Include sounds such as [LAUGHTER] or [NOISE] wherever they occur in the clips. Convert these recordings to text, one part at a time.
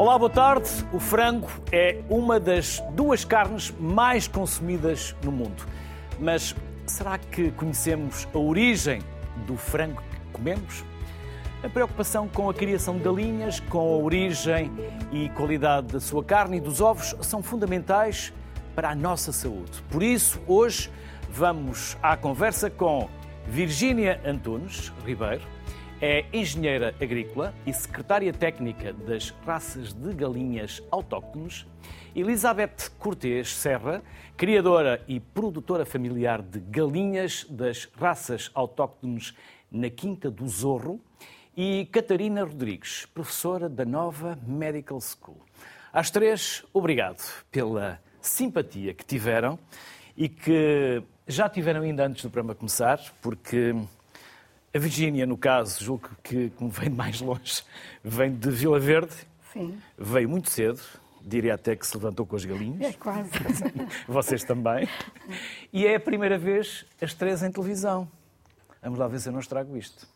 Olá, boa tarde. O frango é uma das duas carnes mais consumidas no mundo. Mas será que conhecemos a origem do frango que comemos? A preocupação com a criação de galinhas, com a origem e qualidade da sua carne e dos ovos são fundamentais para a nossa saúde. Por isso, hoje vamos à conversa com Virgínia Antunes Ribeiro, é engenheira agrícola e secretária técnica das raças de galinhas autóctones. Elizabeth Cortês Serra, criadora e produtora familiar de galinhas das raças autóctones na Quinta do Zorro. E Catarina Rodrigues, professora da Nova Medical School. Às três, obrigado pela simpatia que tiveram e que já tiveram ainda antes do programa começar, porque a Virgínia, no caso, julgo que, como vem de mais longe, vem de Vila Verde. Sim. Veio muito cedo, diria até que se levantou com as galinhas. É quase. [LAUGHS] Vocês também. E é a primeira vez as três em televisão. Vamos lá ver se eu não estrago isto.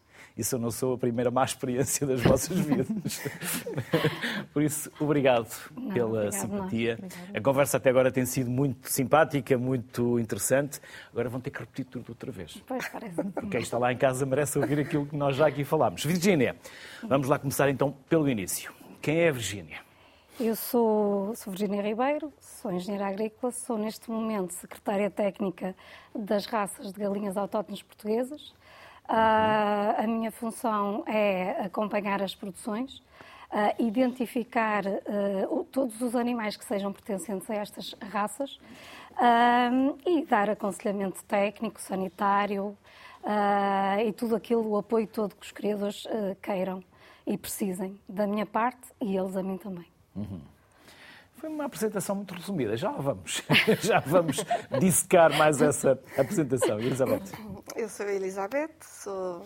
Se eu não sou a primeira má experiência das vossas vidas. [LAUGHS] Por isso, obrigado Não, pela obrigado simpatia. nós. Obrigada. A conversa até agora tem sido muito simpática, muito interessante. Agora vão ter que repetir tudo outra vez. Pois parece. Porque quem está lá em casa merece ouvir aquilo que nós já aqui falámos. Virgínia, vamos lá começar então pelo início. Quem é a Virgínia? Eu sou, sou Virginia Ribeiro, sou engenheira agrícola, sou neste momento secretária técnica das raças de galinhas autóctones portuguesas. A minha função é acompanhar as produções, identificar o- todos os animais que sejam pertencentes a estas raças e dar aconselhamento técnico, sanitário ah, e tudo aquilo, o apoio todo que os criadores ah, queiram e precisem da minha parte e eles a mim também. Foi uma apresentação muito resumida. Já vamos. [LAUGHS] Já vamos dissecar mais essa apresentação. Elizabeth. Eu sou a Elizabeth, sou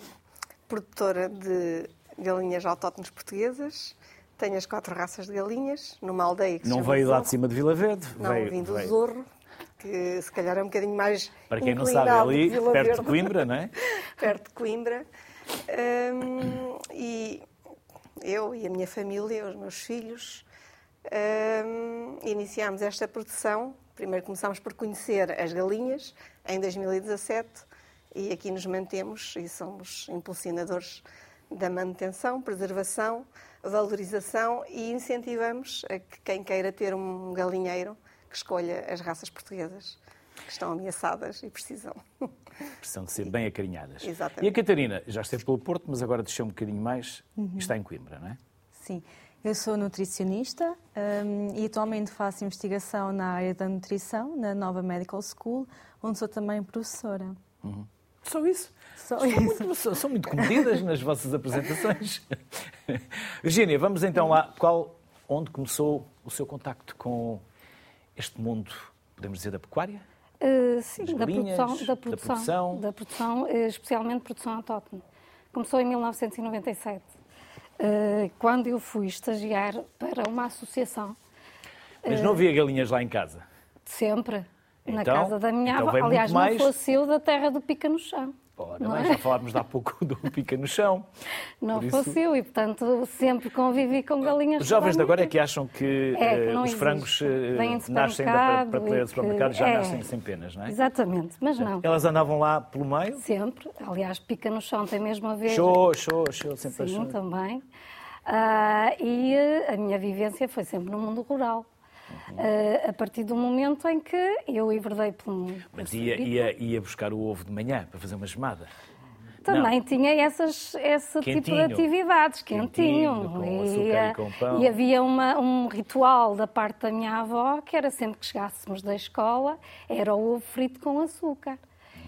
produtora de galinhas autóctones portuguesas. Tenho as quatro raças de galinhas numa aldeia que Não veio lá de cima de Vila Verde. Não, veio, vim do veio- Zorro, que se calhar é um bocadinho mais Para quem não sabe, é ali, perto de Verde. Coimbra, não é? [LAUGHS] perto de Coimbra. Hum, e eu e a minha família, os meus filhos, hum, iniciámos esta produção. Primeiro começámos por conhecer as galinhas em 2017 e aqui nos mantemos e somos impulsionadores da manutenção, preservação, valorização e incentivamos a que quem queira ter um galinheiro que escolha as raças portuguesas que estão ameaçadas e precisam. Precisam de ser bem acarinhadas. Exatamente. E a Catarina já esteve pelo Porto, mas agora desceu um bocadinho mais e está em Coimbra, não é? Sim, eu sou nutricionista hum, e atualmente faço investigação na área da nutrição, na Nova Medical School, onde sou também professora. Só isso. Só são, isso. Muito, são, são muito comedidas nas vossas apresentações. [LAUGHS] Virgínia, vamos então lá. Qual, onde começou o seu contacto com este mundo, podemos dizer, da pecuária? Uh, sim, da galinhas, produção, da da produção, produção. da produção, eh, especialmente produção autóctone. Começou em 1997, eh, quando eu fui estagiar para uma associação, Mas não havia galinhas lá em casa. sempre na Então- casa da minha então avó. Aliás, mais- não fosse eu da terra do pica no chão. Ora, Não bem, é? já falámos há pouco [LAUGHS] do pica no chão. Não isso- fosse eu e, portanto, sempre convivi com galinhas. Os jovens de agora é que acham que É, que eh, os frangos eh, nascem da prateleira do supermercado, já é. nascem sem penas, não é? Exatamente, mas não. Elas andavam lá pelo meio, Sempre. Aliás, pica no chão tem mesmo a ver. show, show, show, sempre Sim, show. também. Ah, e eh, a minha vivência foi sempre no mundo rural. Ah, a partir do momento em que eu enverdei por um. Mas ia, ia, ia buscar o ovo de manhã para fazer uma gemada. Também tinha essas, esse tipo Quentinho. de atividades, quentinho. Quentinho, com e, açúcar e com pão. e havia uma- um ritual da parte da minha avó, que era sempre que chegássemos da escola, era o ovo frito com açúcar.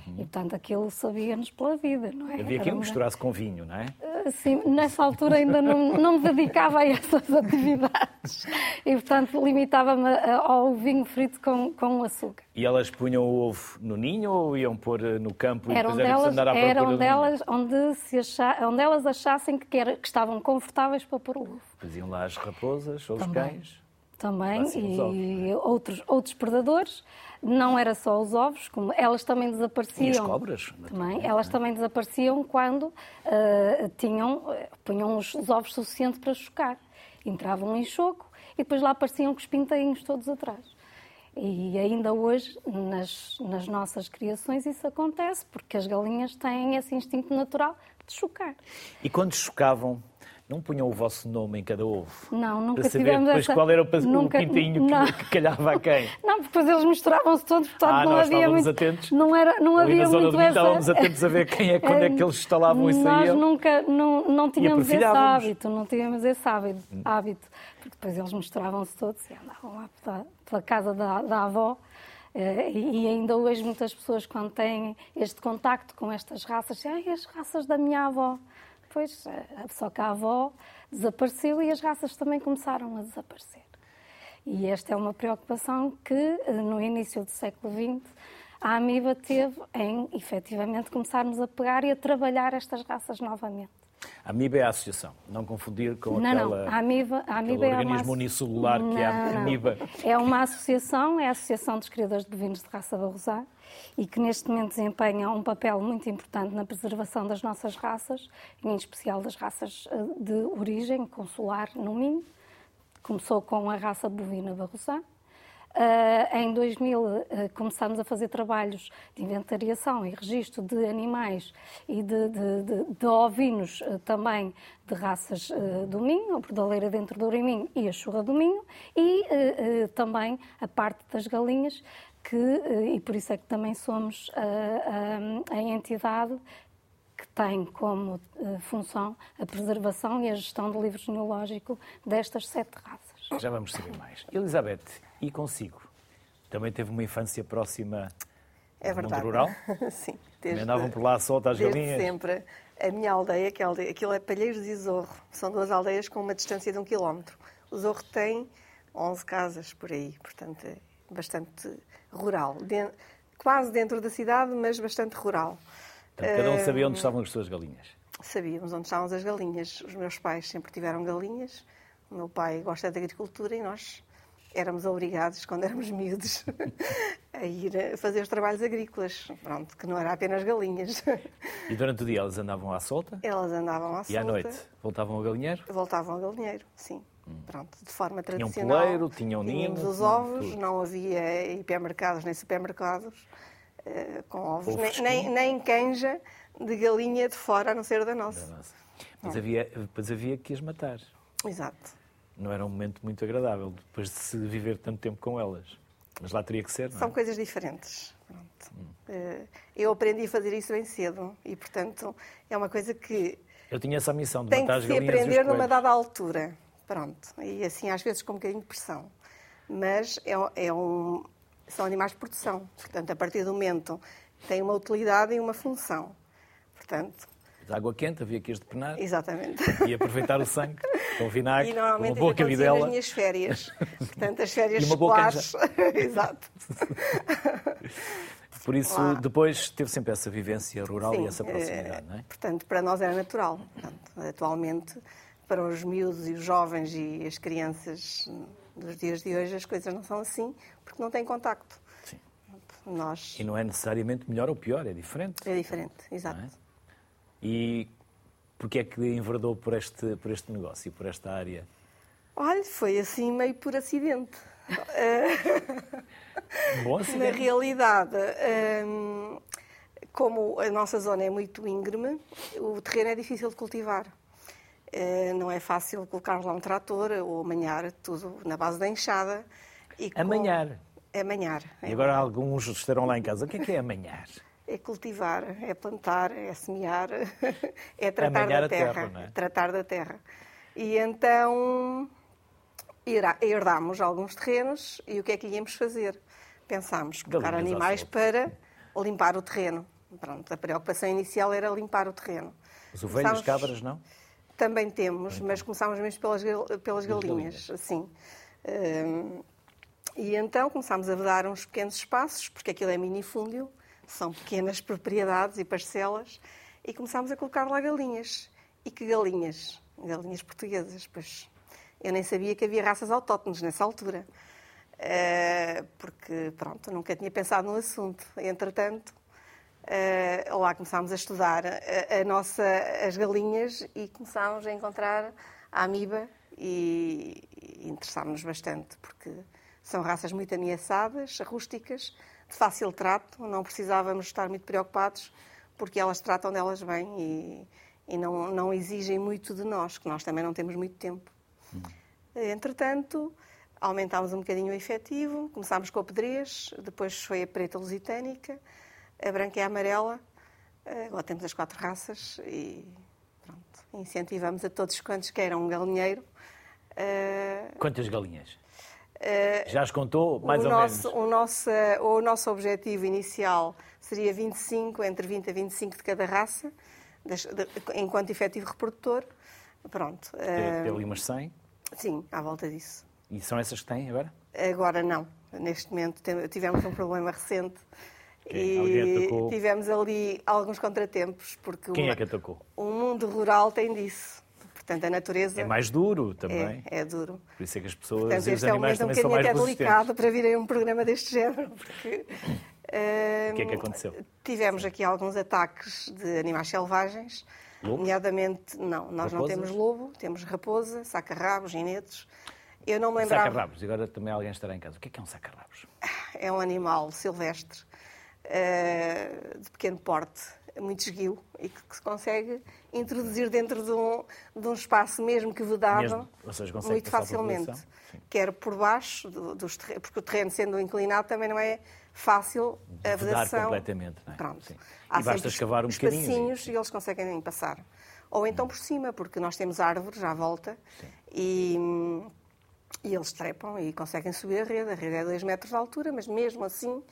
E, portanto, aquilo sabia-nos pela vida, não é? Uhum. Havia quem uma- misturasse com vinho, não é? Sim, nessa altura ainda não, não me dedicava a essas [LAUGHS] atividades. E, portanto, limitava-me ao vinho frito com, com açúcar. E elas punham o ovo no ninho ou iam pôr eh, no campo e Eram depois delas, andar à procura eram delas onde, se acha, onde elas achassem que, era- que estavam confortáveis para pôr o ovo. Depois iam lá as raposas ou os Também. cães. Também, os ovos, e outros, outros predadores. Não era só os ovos, como elas também desapareciam. E as cobras, Também, naturalmente, elas também desapareciam quando ah, tinham, eh, punham os, os ovos suficientes para chocar. entravam em choco e depois lá apareciam com os pintainhos todos atrás. E ainda hoje, nas, nas nossas criações, isso acontece, porque as galinhas têm esse instinto natural de chocar. E quando chocavam, não punham o vosso nome em cada ovo? Não, nunca para saber tivemos depois essa... qual era o, nunca... o pintinho que, que, calhava a quem? [LAUGHS] Não, porque depois eles misturavam-se todos, portanto ah, não nós havia muito... atentos. Não, era, não Ali havia na zona muito do essa... estávamos atentos a ver quem é, quando é que eles instalavam isso Nós aí. nunca, não, não tínhamos esse hábito, não tínhamos esse hábito, hábito porque depois eles misturavam-se todos e andavam lá pela, pela casa da, da avó. Eh, E ainda hoje muitas pessoas, quando têm este contacto com estas raças, dizem, ai, as raças da minha avó. Pois, eh, só que a avó desapareceu e as raças também começaram a desaparecer. E esta é uma preocupação que, eh, no início do século XX, a Amiba teve em, efetivamente, começarmos a pegar e a trabalhar estas raças novamente. A AMIBA é a associação, não confundir com Não, aquela, não. A Amiba, a Amiba aquele é uma organismo unicelular que é a Não, não. Amiba. É uma associação, é a Associação dos Criadores de Bovinos de Raça Barrosá e que neste momento desempenha um papel muito importante na preservação das nossas raças, em especial das raças eh, de origem consular no Minho. Começou com a raça bovina Barrosá. Uh, em 2000 uh, começámos a fazer trabalhos de inventariação e registro de animais e de, de, de, de ovinos uh, também de raças do Minho, a bordaleira dentro do Minho e a churra do Minho e também a parte das galinhas que, e por isso é que também somos a, a, a entidade que tem como função a preservação e a gestão do livro genealógico destas sete raças. Já vamos saber mais. Elizabeth, e consigo? Também teve uma infância próxima É do mundo verdade. rural? [LAUGHS] Sim. Também andavam por lá solta as desde galinhas? sempre. A minha aldeia, que é a aldeia, aquilo é Palheiros e Zorro. São duas aldeias com uma distância de um quilómetro. O Zorro tem 11 casas por aí, portanto é bastante rural. Den- quase dentro da cidade, mas bastante rural. Portanto, cada um sabia onde estavam as suas galinhas. Sabíamos onde estavam as galinhas. Os meus pais sempre tiveram galinhas. O meu pai gosta de agricultura e nós éramos obrigados, quando éramos miúdos, [LAUGHS] a ir a fazer os trabalhos agrícolas. Pronto, que não era apenas galinhas. E durante o dia elas andavam à solta? Elas andavam à E à solta, noite voltavam ao galinheiro? voltavam ao galinheiro, sim. Pronto, de forma Tinham tradicional. poleiro, tinham Tínhamos ninho, os ovos, tudo. não havia hipermercados nem supermercados eh, com ovos, Ovo nem, nem, nem canja de galinha de fora, a não ser da nossa. Nossa. Mas havia, depois havia que as matar. Exato. Não era um momento muito agradável, depois de se viver tanto tempo com elas. Mas lá teria que ser, não é? São coisas diferentes. Pronto. Eh, Eu aprendi a fazer isso bem cedo e, portanto, é uma coisa que Eu tinha essa missão de tem matar que se aprender numa dada altura. Pronto. E assim, às vezes, com um bocadinho de pressão. Mas é, é um, são animais de produção. Portanto, a partir do momento têm uma utilidade e uma função. Portanto, De água quente, havia que as depenar exatamente. e aproveitar o sangue com [LAUGHS] vinagre, E com uma normalmente boa acontecia nas cabidela. minhas férias. [LAUGHS] Portanto, as férias E uma boa escolares. [LAUGHS] Exato. Por isso, depois teve sempre essa vivência rural Sim, e essa proximidade, eh, não é? Portanto, para nós era natural. Portanto, atualmente, para os miúdos e os jovens e as crianças dos dias de hoje, as coisas não são assim, porque não têm contacto. Sim. Nós... E não é necessariamente melhor ou pior, é diferente. É diferente, exato. É? E porquê é que enverdou por este, por este negócio e por esta área? Olha, foi assim meio por acidente. Bom Na acidente. realidade, hum, como a nossa zona é muito íngreme, o terreno é difícil de cultivar. Eh, Não é fácil colocar lá um trator ou amanhar tudo na base da enxada. E com- Amanhar. Amanhar. E agora alguns estarão lá em casa. O que é que é amanhar? É cultivar, é plantar, é semear, [LAUGHS] é tratar Amanhar da terra, terra. é? Tratar da terra. E então herdámos alguns terrenos e o que é que íamos fazer? Pensámos colocar Galinhas animais para limpar o terreno. Pronto, a preocupação inicial era limpar o terreno. As ovelhas, Começámos- cabras, não? Também temos, mas começámos mesmo pelas, pelas galinhas, galinhas. assim. Hum, e então começámos a vedar uns pequenos espaços, porque aquilo é minifúndio, são pequenas propriedades e parcelas, e começámos a colocar lá galinhas. E que galinhas? Galinhas portuguesas, pois eu nem sabia que havia raças autóctones nessa altura. Eh, porque, pronto, nunca tinha pensado no assunto. Entretanto, eh, lá começámos a estudar a, a nossa, as galinhas e começámos a encontrar a amiba e, e interessámos-nos bastante, porque são raças muito ameaçadas, rústicas, de fácil trato, não precisávamos estar muito preocupados, porque elas tratam delas bem e, e não, não exigem muito de nós, que nós também não temos muito tempo. Hum. Entretanto, aumentámos um bocadinho o efetivo, começámos com a pedrez, depois foi a preta lusitânica, a branca e a amarela, agora temos as quatro raças e pronto, incentivamos a todos quantos queiram um galinheiro. Quantas galinhas? Já as contou, mais o ou nosso, menos? O nosso, o nosso objetivo inicial seria 25, entre 20 a 25 de cada raça, enquanto efetivo reprodutor. Pronto. Tem, tem ali umas 100? Sim, à volta disso. E são essas que têm agora? Agora não. Neste momento tivemos um problema recente Quem? e tivemos ali alguns contratempos. Porque Quem uma, é que atacou? O mundo rural tem disso. Portanto, a natureza. É mais duro também. É, é duro. Por isso é que as pessoas Portanto, e os este é um um também são bocadinho mais até delicado para virem um programa deste género. Porque, O que é que aconteceu? Tivemos aqui alguns ataques de animais selvagens. Lobo? Nomeadamente, não, nós não Raposas? temos lobo, temos raposa, saca-rabos, ginetes. Eu não me lembrava. Saca-rabos. Agora também alguém estará em casa. O que é que é um saca-rabos? É um animal silvestre, eh, de pequeno porte, muito esguio e que, que se consegue introduzir dentro de um, de um espaço mesmo que vedado seja, muito facilmente. Quer por baixo, do- dos terre- porque o terreno sendo inclinado também não é fácil a vedação. completamente, não é? Pronto. Sim. Há E basta escavar um bocadinho espacinhos e eles conseguem passar. Ou então por cima, porque nós temos árvores à volta e, e eles trepam e conseguem subir a rede. A rede é 2 metros de altura, mas mesmo assim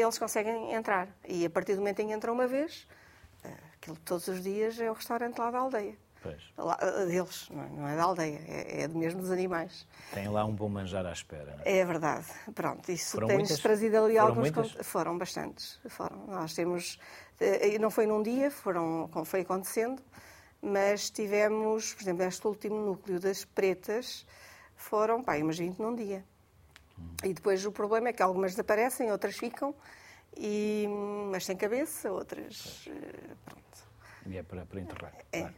eles conseguem entrar. E a partir do momento em que entram uma vez, eh, aquilo todos os dias é o restaurante lá da aldeia. Pois. Lá, eh, deles, não é- não é da aldeia, é, é mesmo dos animais. Tem lá um bom manjar à espera. não é? É verdade. Pronto, isso tem-nos trazido ali Foram alguns. muitas? Foram bastantes. Foram. Nós temos. eh, não foi num dia, foram, foi acontecendo, mas tivemos, por exemplo, este último núcleo das pretas, foram, pá, umas 20 num dia. E depois o problema é que algumas desaparecem, outras ficam, e, mas sem cabeça, outras. eh, Pronto. E é para, para enterrar. É. claro.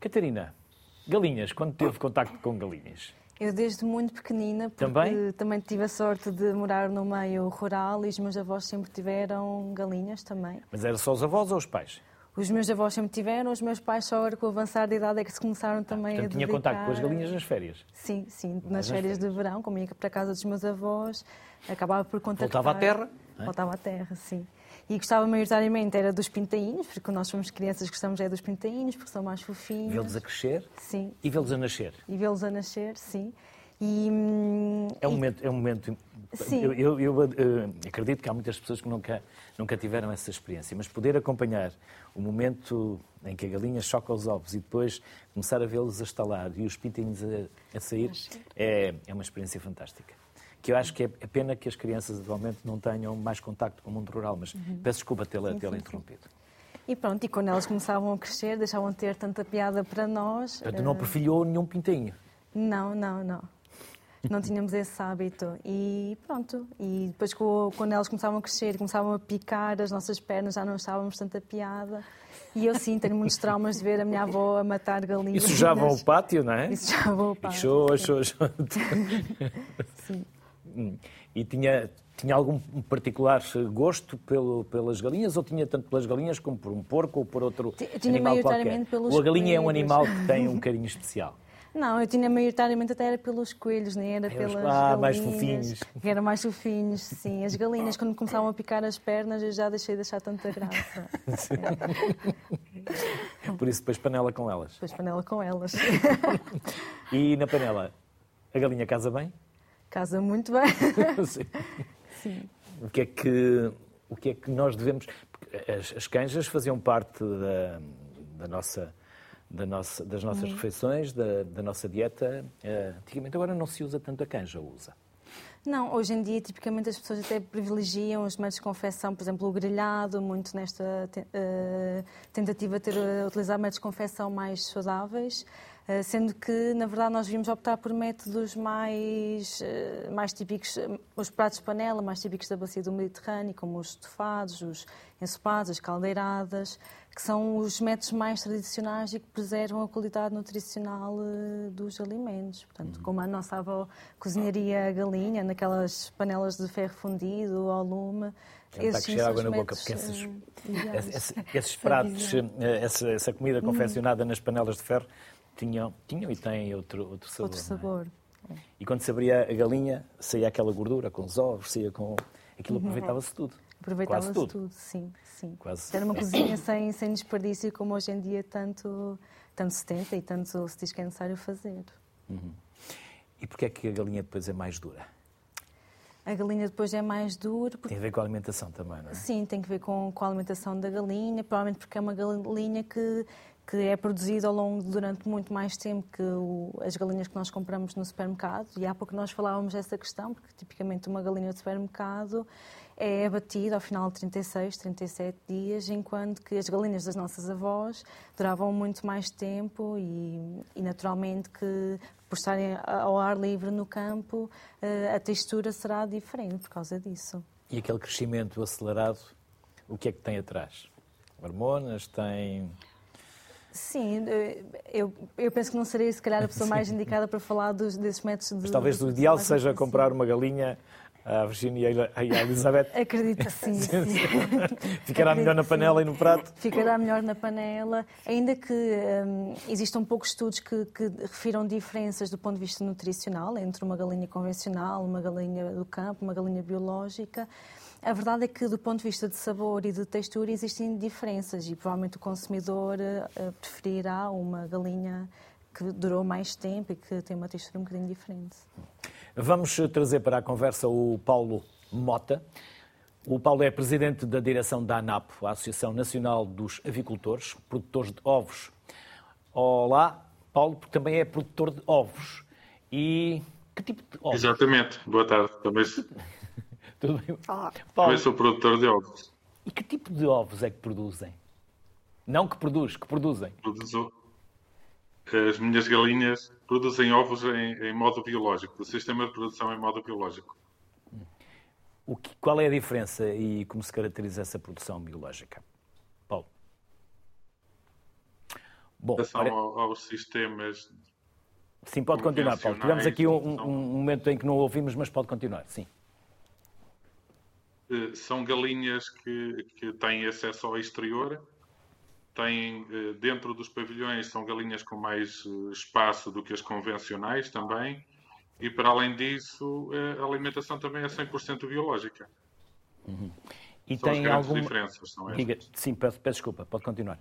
Catarina, galinhas, quando teve contacto com galinhas? Eu desde muito pequenina, porque Também? também tive a sorte de morar no meio rural e os meus avós sempre tiveram galinhas também. Mas era só os avós ou os pais? Os meus avós sempre tiveram, os meus pais só agora com o avançar de idade é que se começaram também Portanto, a tinha dedicar... contacto com as galinhas nas férias. Sim, sim, nas nas férias de verão, como ia para a casa dos meus avós, acabava por contactar... Voltava à terra, é? Voltava à terra, sim. E gostava maioritariamente era dos pintainhos, porque nós somos crianças gostamos é dos pintainhos, porque são mais fofinhos. Vê-los a crescer Sim, e vê-los a nascer. e vê-los a nascer, sim. E, hum, É um e- momento. É um momento Sim. eu, eu- eu, eh, acredito que há muitas pessoas que nunca, nunca tiveram essa experiência, mas poder acompanhar o momento em que a galinha choca os ovos e depois começar a vê-los a estalar e os pintinhos a, a sair é, é uma experiência fantástica. Que eu acho que é é pena que as crianças atualmente não tenham mais contacto com o mundo rural, mas peço desculpa tê-la tê Uhum. interrompido. E pronto, e quando elas começavam a crescer, deixavam de ter tanta piada para nós. Portanto, não eh, perfilhou nenhum pintinho. Não, não, não. Não tínhamos esse hábito. E pronto. E depois, quando elas começavam a crescer começavam a picar as nossas pernas, já não achávamos tanta piada. E eu sim, tenho muitos traumas de ver a minha avó a matar galinhas. Isso já vão ao pátio, não é? Isso já vou ao pátio. show, show, show. Sim. Hum. E tinha, tinha algum particular gosto pelo, pelas galinhas ou tinha tanto pelas galinhas como por um porco ou por outro Ti- tinha animal qualquer? maioritariamente pelos ou a galinha é um animal que tem um carinho especial? Não, eu tinha maioritariamente até era pelos coelhos, nem era Eles- pelas ah, mais galinhas. fofinhos. Que eram mais fofinhos, sim. As galinhas, quando começavam a picar as pernas, eu já deixei de achar tanta graça. Por isso depois panela com elas. Depois panela com elas. E na panela, a galinha casa bem? Casa muito bem. [LAUGHS] Sim. Sim. O que é que, o que, é que nós devemos... As, as canjas faziam parte da, da nossa... Da nossa, das nossas Uhum. refeições, da, da nossa dieta. Eh, Antigamente agora não se usa tanto a canja, usa. Não, hoje em dia, tipicamente, as pessoas até privilegiam os métodos de confecção, por exemplo, o grelhado, muito nesta eh, tentativa de ter, eh, utilizar métodos de confecção mais saudáveis. Sendo que, na verdade, nós devíamos optar por métodos mais, mais típicos, os pratos de panela mais típicos da bacia do Mediterrâneo, como os estofados, os ensopados, as caldeiradas, que são os métodos mais tradicionais e que preservam a qualidade nutricional dos alimentos. Portanto, uhum. como a nossa avó cozinharia a galinha naquelas panelas de ferro fundido ao lume, está a chegar água na boca, porque [LAUGHS] esses, esses, esses pratos, essa, essa comida uhum. confeccionada nas panelas de ferro, tinham, tinham e têm outro, outro sabor. Outro é? sabor. É? E quando se abria a galinha, saía aquela gordura com os ovos, saía com. Aquilo uhum. aproveitava-se tudo. Aproveitava-se tudo. tudo. sim, sim. Quase. Era uma cozinha [COUGHS] sem, sem desperdício, como hoje em dia tanto, tanto se tenta e tanto se diz que é necessário fazer. Uhum. E porquê é que a galinha depois é mais dura? A galinha depois é mais dura. Porque... Tem a ver com a alimentação também, não é? Sim, tem a ver com, com a alimentação da galinha, provavelmente porque é uma galinha que que é produzido ao longo durante muito mais tempo que o, as galinhas que nós compramos no supermercado. E há pouco nós falávamos dessa questão, porque tipicamente uma galinha de supermercado é abatida ao final de 36, 37 dias, enquanto que as galinhas das nossas avós duravam muito mais tempo e, e naturalmente que por estarem ao ar livre no campo, eh, a textura será diferente por causa disso. E aquele crescimento acelerado, o que é que tem atrás? Hormonas, tem Sim, eh, eu, eu penso que não seria, se calhar, a pessoa [LAUGHS] mais indicada para falar dos, desses métodos de. Mas talvez o ideal seja comprar uma galinha à Virginia e à Elizabeth. Acredito que [LAUGHS] sim. sim. Ficará Acredito melhor na panela sim. e no prato? Ficará melhor na panela, ainda que um, existam poucos estudos que, que refiram diferenças do ponto de vista nutricional entre uma galinha convencional, uma galinha do campo, uma galinha biológica. A verdade é que, do ponto de vista de sabor e de textura, existem diferenças e provavelmente o consumidor uh, preferirá uma galinha que durou mais tempo e que tem uma textura um bocadinho diferente. Vamos trazer para a conversa o Paulo Mota. O Paulo é presidente da direção da ANAP, a Associação Nacional dos Avicultores, produtores de ovos. Olá, Paulo, porque também é produtor de ovos. E que tipo de ovos? Exatamente. Boa tarde. Também [LAUGHS] Tudo bem? Olá. Paulo, Eu sou produtor de ovos. E que tipo de ovos é que produzem? Não que produz, que produzem. Produzo... As minhas galinhas produzem ovos em, em, modo biológico, o sistema de produção em modo biológico. O que, qual é a diferença e como se caracteriza essa produção biológica? Paulo. Bom, em relação aos sistemas. Sim, pode continuar, Paulo. Tivemos aqui um, um, momento em que não ouvimos, mas pode continuar, sim. Eh, são galinhas que, que têm acesso ao exterior, têm eh, dentro dos pavilhões são galinhas com mais eh, espaço do que as convencionais também, e para além disso a alimentação também é 100% biológica. Uhum. E são tem alguma diferenças são Diga, sim, peço, peço desculpa, pode continuar.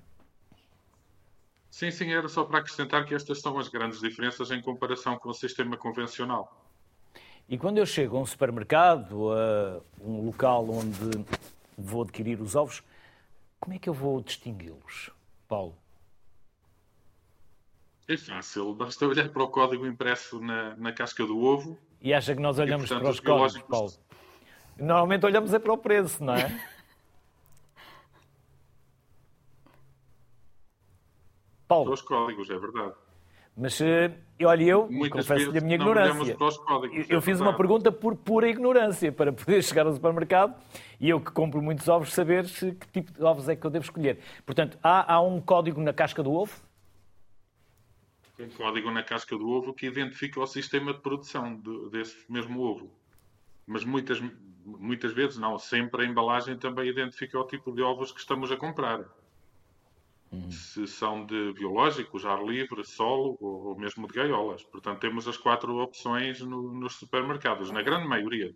Sim, sim, era só para acrescentar que estas são as grandes diferenças em comparação com o sistema convencional. E quando eu chego a um supermercado, a um local onde vou adquirir os ovos, como é que eu vou distingui-los, Paulo? É fácil, basta olhar para o código impresso na, na casca do ovo. E acha que nós olhamos e, portanto, para os, os códigos, biológicos... Paulo? Normalmente olhamos é para o preço, não é? Paulo. Para os códigos, é verdade. Mas, eh, olha, eu confesso-lhe a minha ignorância. Códigos, eu, é fiz uma pergunta por pura ignorância, para poder [LAUGHS] chegar ao supermercado e eu que compro muitos ovos, saber que tipo de ovos é que eu devo escolher. Portanto, há, há um código na casca do ovo? Um código na casca do ovo que identifica o sistema de produção de, desse mesmo ovo. Mas muitas, muitas vezes, não, sempre a embalagem também identifica o tipo de ovos que estamos a comprar. Uhum. Se são de biológicos, ar livre, solo ou, ou, mesmo de gaiolas. Portanto, temos as quatro opções no, nos supermercados, na grande maioria.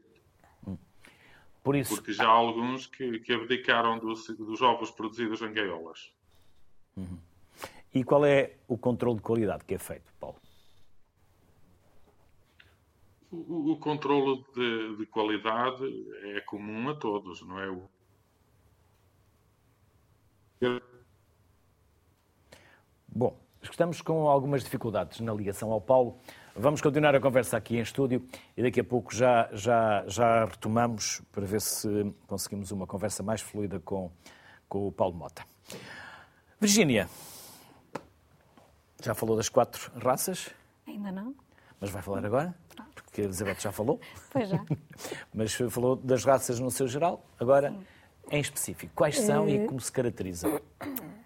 Uhum. Por isso... Porque já há alguns que, que abdicaram dos, dos, ovos produzidos em gaiolas. Uhum. E qual é o controle de qualidade que é feito, Paulo? O, o controle de, de, qualidade é comum a todos, não é? O Bom, estamos com algumas dificuldades na ligação ao Paulo. Vamos continuar a conversa aqui em estúdio e daqui a pouco já, já, já retomamos para ver se conseguimos uma conversa mais fluida com, com o Paulo Mota. Virgínia, Já falou das quatro raças, Ainda não? mas vai falar agora, porque a Elizabeth já falou. Pois já. [LAUGHS] Mas falou das raças no seu geral, agora em específico. Quais são e como se caracterizam?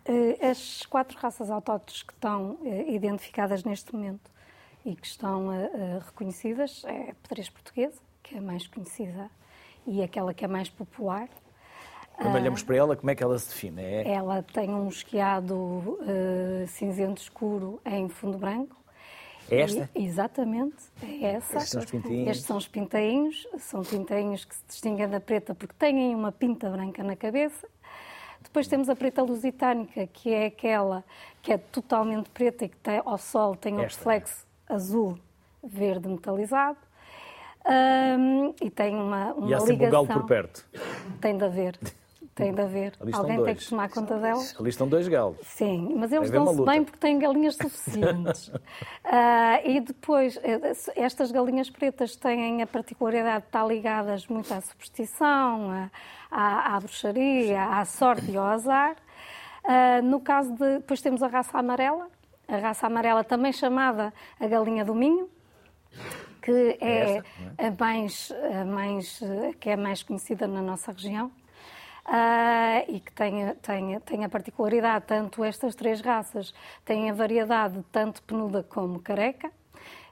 Eh, As quatro raças autóctones que estão eh, identificadas neste momento e que estão eh, eh, reconhecidas é a pedrez portuguesa, que é a mais conhecida e aquela que é mais popular. Quando olhamos para ela, como é que ela se define? É Ela tem um esquiado eh, cinzento escuro em fundo branco. É esta? E- exatamente, é essa. Estes são os pintainhos. Estes são os pintainhos, são pintainhos que se distinguem da preta porque têm uma pinta branca na cabeça. Depois temos a preta lusitânica, que é aquela que é totalmente preta e que tem, ao sol tem um Esta. reflexo azul, verde metalizado. Ahm, e tem uma, uma e há sempre um ligação. galo por perto. Tem de haver. [LAUGHS] Tem de haver. Alguém tem que tomar conta dela. Ali estão dois galos. Sim, mas eles dão-se bem porque têm galinhas suficientes. [LAUGHS] Ah, e depois, eh, estas galinhas pretas têm a particularidade de estar ligadas muito à superstição, à, à, bruxaria, à sorte e ao azar. Ah, no caso de. Depois temos a raça amarela, a raça amarela também chamada a galinha do Minho, que é, esta, não a mais, a mais, que é mais conhecida na nossa região. Ah, e que tem, tem, tem a particularidade, tanto estas três raças têm a variedade tanto penuda como careca.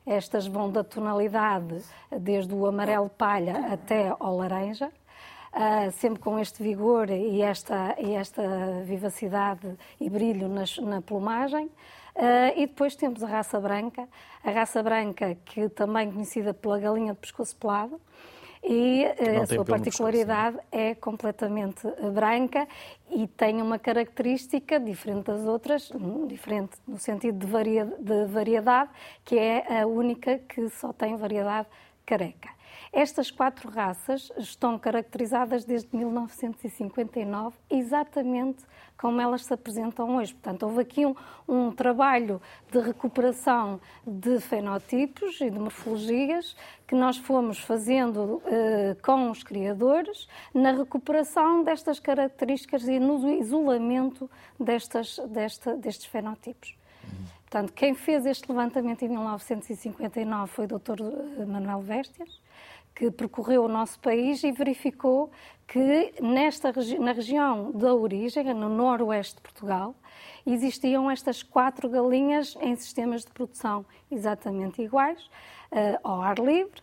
Estas vão da tonalidade desde o amarelo palha até ao laranja, ah, sempre com este vigor e esta, e esta vivacidade e brilho nas, na plumagem. Ah, e depois temos a raça branca, a raça branca que também conhecida pela galinha de pescoço pelado, e eh, Não a sua particularidade é completamente eh, branca e tem uma característica diferente das outras, hum, diferente no sentido de variedade, que é a única que só tem variedade careca. Estas quatro raças estão caracterizadas desde 1959, exatamente como elas se apresentam hoje. Portanto, houve aqui um, um trabalho de recuperação de fenotipos e de morfologias que nós fomos fazendo eh, com os criadores na recuperação destas características e no isolamento destas, desta, destes fenotipos. Portanto, quem fez este levantamento em 1959 foi o Dr. Manuel Véstias, que percorreu o nosso país e verificou que nesta na região da origem, no noroeste de Portugal, existiam estas quatro galinhas em sistemas de produção exatamente iguais, eh, ao ar livre,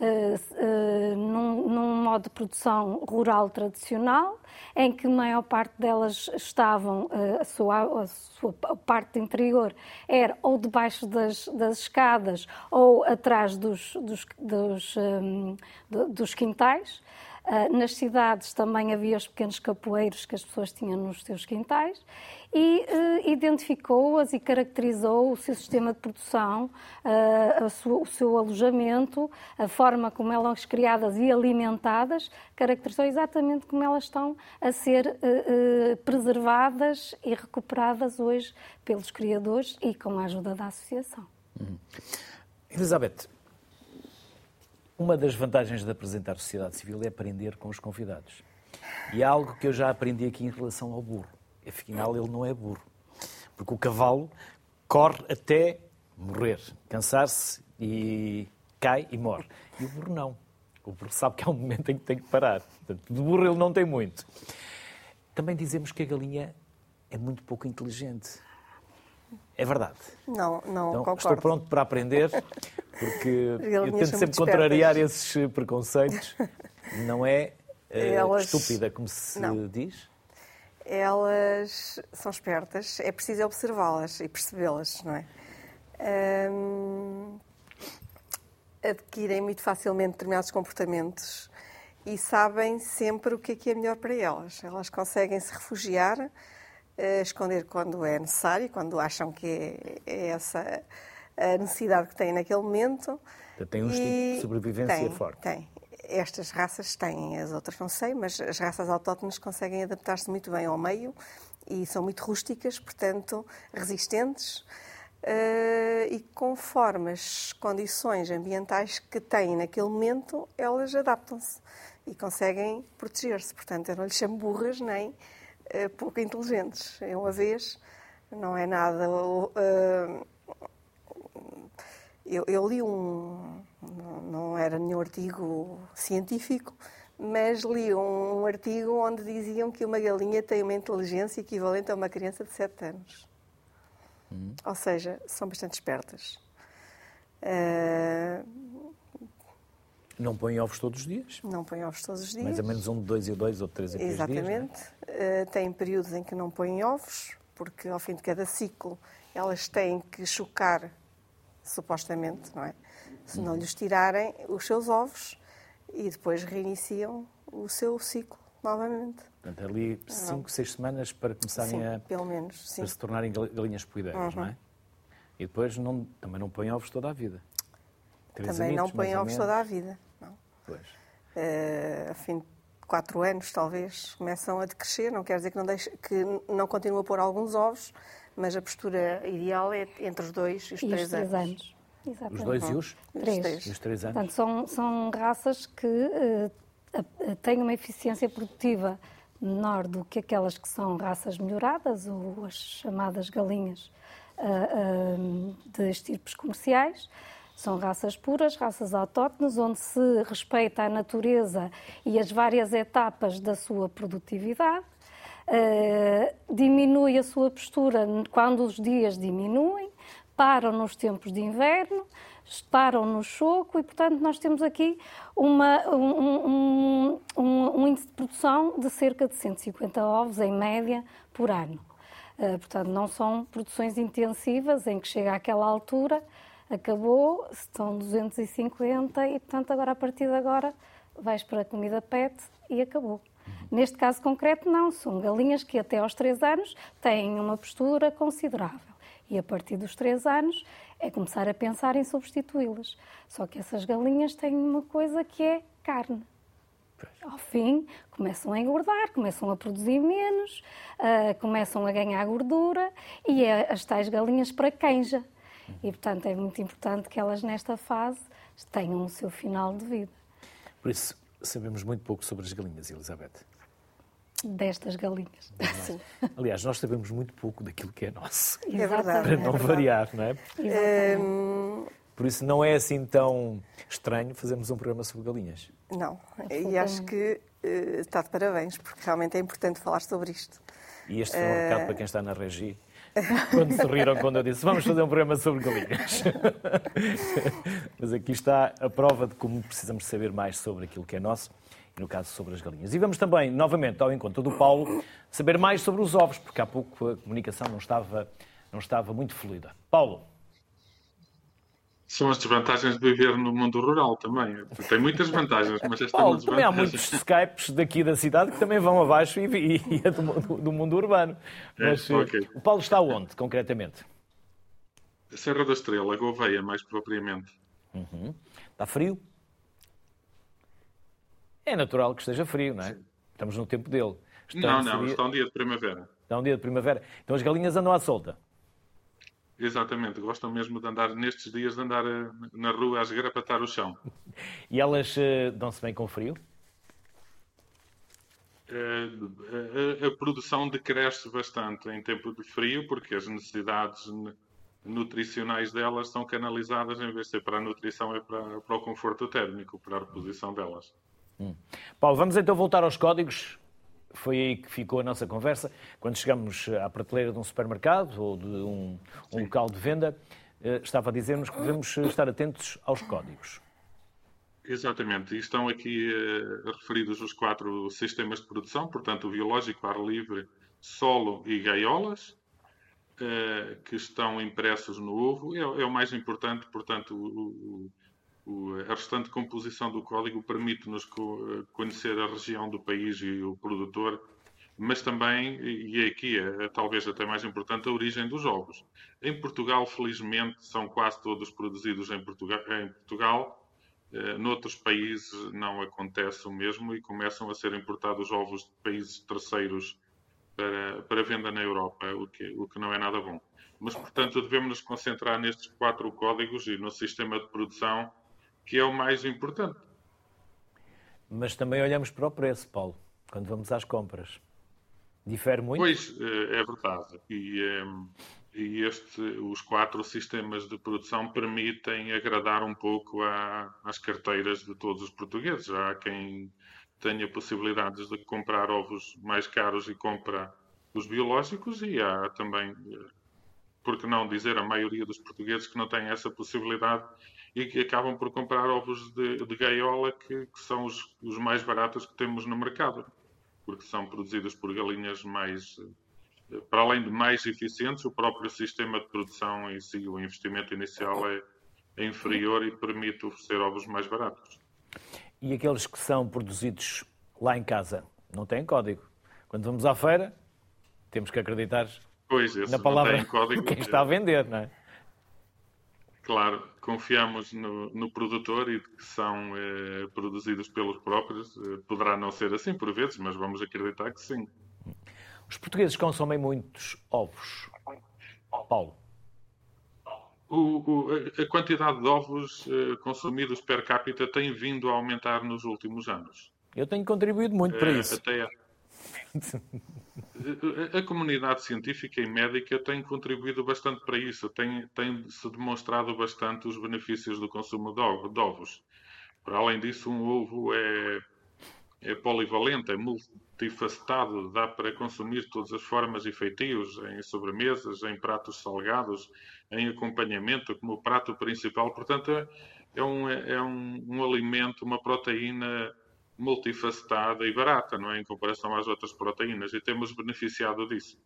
eh, eh, num, num modo de produção rural tradicional, em que a maior parte delas estavam, eh, a, sua, a sua parte interior era ou debaixo das, das escadas ou atrás dos, dos, dos, hum, do- dos quintais. Ah, nas cidades também havia os pequenos capoeiros que as pessoas tinham nos seus quintais e eh, identificou-as e caracterizou o seu sistema de produção, a sua- o seu alojamento, a forma como elas criadas e alimentadas, caracterizou exatamente como elas estão a ser eh, preservadas e recuperadas hoje pelos criadores e com a ajuda da associação. Elizabeth, uma das vantagens de apresentar sociedade civil é aprender com os convidados. E há algo que eu já aprendi aqui em relação ao burro. Afinal, ele não é burro. Porque o cavalo corre até morrer, cansar-se e cai e morre. E o burro não. Burro sabe que há um momento em que tem que parar. Portanto, de burro ele não tem muito. Também dizemos que a galinha é muito pouco inteligente. É verdade. Não, não Então, concordo. estou pronto para aprender, porque [LAUGHS] eu tento sempre contrariar esses eh, preconceitos. Não é eh, Elas- estúpida, como se Não. diz. Elas são espertas, é preciso observá-las e percebê-las, não é? Hum, adquirem muito facilmente determinados comportamentos e sabem sempre o que é que é melhor para elas. Elas conseguem se refugiar, eh, esconder quando é necessário, quando acham que é, é essa a necessidade que têm naquele momento. Tem um instinto de sobrevivência tem, forte. Tem. Estas raças têm, as outras não sei, mas as raças autóctones conseguem adaptar-se muito bem ao meio e são muito rústicas, portanto, resistentes. Eh, e conforme as condições ambientais que têm naquele momento, elas adaptam-se e conseguem proteger-se. Portanto, eu não lhes chamo burras nem eh, pouco inteligentes. É uma vez Não é nada. Uh, eu, eu, li um. Não era nenhum artigo científico, mas li um, um artigo onde diziam que uma galinha tem uma inteligência equivalente a uma criança de 7 anos. Hum. Ou seja, são bastante espertas. Uh, não põem ovos todos os dias? Não põem ovos todos os dias. Mais ou menos um de dois e dois ou de três em três Exatamente. dias. Exatamente. Uh, tem períodos em que não põem ovos, porque ao fim de cada ciclo elas têm que chocar, supostamente, não é? Se não lhes tirarem os seus ovos e depois reiniciam o seu ciclo novamente. Portanto, ali 5, 6 semanas para começarem sim, a. Pelo menos, sim. Para se tornarem galinhas poideiras, uhum. não é? E depois não, também não põem ovos toda a vida. Três também anitos, não põem ovos toda a vida. Não. Pois. Uh, a fim de quatro anos, talvez, começam a decrescer. Não quer dizer que não, deixe, que não continue a pôr alguns ovos, mas a postura ideal é entre os dois e os e três, os três anos. anos. Exatamente. Os dois e os? Três. E os três anos. Portanto, são, são raças que uh, têm uma eficiência produtiva menor do que aquelas que são raças melhoradas, ou as chamadas galinhas uh, uh, de estirpes comerciais. São raças puras, raças autóctones, onde se respeita a natureza e as várias etapas da sua produtividade. Uh, diminui a sua postura quando os dias diminuem, param nos tempos de inverno, param no choco e, portanto, nós temos aqui uma, um, um, um, um, índice de produção de cerca de 150 ovos, em média, por ano. Uh, portanto, não são produções intensivas em que chega àquela altura acabou, estão 250 e, portanto, agora a partir de agora vais para a comida PET e acabou. Neste caso concreto, não. São galinhas que até aos 3 anos têm uma postura considerável. E a partir dos 3 anos é começar a pensar em substituí-las. Só que essas galinhas têm uma coisa que é carne. Ao fim, começam a engordar, começam a produzir menos, uh, começam a ganhar gordura e é as tais galinhas para quenja. E, portanto, é muito importante que elas, nesta fase, tenham o seu final de vida. Por isso, sabemos muito pouco sobre as galinhas, Elizabeth. Destas galinhas. Sim. Aliás, nós sabemos muito pouco daquilo que é nosso. É verdade. Para não é variar, não é? Hum... Por isso, não é assim tão estranho fazermos um programa sobre galinhas. Não. E acho que uh, está de parabéns, porque realmente é importante falar sobre isto. E este é um recado para quem está na regi quando se riram quando eu disse vamos fazer um programa sobre galinhas. [LAUGHS] Mas aqui está a prova de como precisamos saber mais sobre aquilo que é nosso, no caso sobre as galinhas. E vamos também, novamente, ao encontro do Paulo, saber mais sobre os ovos, porque há pouco a comunicação não estava, não estava muito fluida. Paulo. São as desvantagens de viver no mundo rural também. Tem muitas vantagens, mas esta Paulo, é também há muitos Skypes daqui da cidade que também vão abaixo e, e, e é do, do, mundo urbano. É, mas okay. o Paulo está onde, concretamente? Serra da Estrela, Gouveia, mais propriamente. Uhum. Está frio? É natural que esteja frio, não é? Sim. Estamos no tempo dele. Está não, não, está um dia de primavera. Está um dia de primavera. Então as galinhas andam à solta? Exatamente, gostam mesmo de andar nestes dias de andar eh, na rua a esgrapatar o chão. E elas uh, dão-se bem com frio? Uh, a, a, produção decresce bastante em tempo de frio, porque as necessidades nutricionais delas são canalizadas, em vez de ser para a nutrição, é para, para o conforto térmico, para a reposição delas. Hum. Paulo, vamos então voltar aos códigos foi aí que ficou a nossa conversa. Quando chegamos à prateleira de um supermercado ou de um, um local de venda, eh, estava a dizer-nos que devemos estar atentos aos códigos. Exatamente, e estão aqui uh, referidos os quatro sistemas de produção, portanto, o biológico, ar livre, solo e gaiolas, uh, que estão impressos no ovo. É, é, o mais importante, portanto, o, a restante composição do código permite-nos conhecer a região do país e o produtor, mas também, e aqui é, é talvez até mais importante, a origem dos ovos. Em Portugal, felizmente, são quase todos produzidos em Portugal. Em Portugal. Eh, noutros países não acontece o mesmo e começam a ser importados ovos de países terceiros para, para venda na Europa, o que, o que não é nada bom. Mas, portanto, devemos nos concentrar nestes quatro códigos e no sistema de produção que é o mais importante. Mas também olhamos para o preço, Paulo, quando vamos às compras. Difere muito? Pois, é verdade. E, e este, os quatro sistemas de produção permitem agradar um pouco à, às carteiras de todos os portugueses. Há quem tenha possibilidades de comprar ovos mais caros e compra os biológicos e há também, por que não dizer, a maioria dos portugueses que não têm essa possibilidade e que acabam por comprar ovos de, de gaiola que, que são os, os, mais baratos que temos no mercado, porque são produzidos por galinhas mais, para além de mais eficientes, o próprio sistema de produção em si, o investimento inicial é, é inferior e permite oferecer ovos mais baratos. E aqueles que são produzidos lá em casa não têm código. Quando vamos à feira, temos que acreditar pois, na palavra de [LAUGHS] quem está a vender, não é? Claro, confiamos no, no produtor e que são eh, produzidos pelos próprios. Eh, poderá não ser assim por vezes, mas vamos acreditar que sim. Os portugueses consomem muitos ovos. Paulo. O, o, a quantidade de ovos uh, consumidos per capita tem vindo a aumentar nos últimos anos. Eu tenho contribuído muito para uh, isso. Até [LAUGHS] a... comunidade científica e médica tem contribuído bastante para isso. Tem, tem se demonstrado bastante os benefícios do consumo de, de ovos. Para além disso, um ovo é, é polivalente, é multifacetado, dá para consumir todas as formas e feitios, em sobremesas, em pratos salgados, em acompanhamento, como prato principal. Portanto, é um, é um, um alimento, uma proteína multifacetada e barata, não é? Em comparação às outras proteínas, e temos beneficiado disso.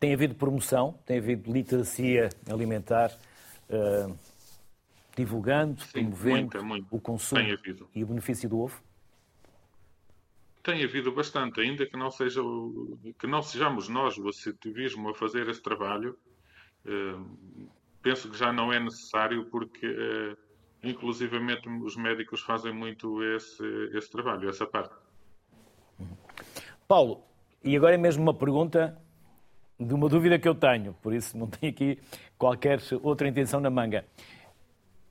Tem havido promoção, tem havido literacia alimentar, uh, divulgando, Sim, promovendo muita, muita. o consumo e o benefício do ovo? Tem havido bastante, ainda que não, seja, que não sejamos nós, o associativismo, a fazer esse trabalho, uh, penso que já não é necessário porque uh, inclusivamente os médicos fazem muito esse, esse trabalho, essa parte. Paulo, e agora é mesmo uma pergunta de uma dúvida que eu tenho, por isso não tenho aqui qualquer outra intenção na manga.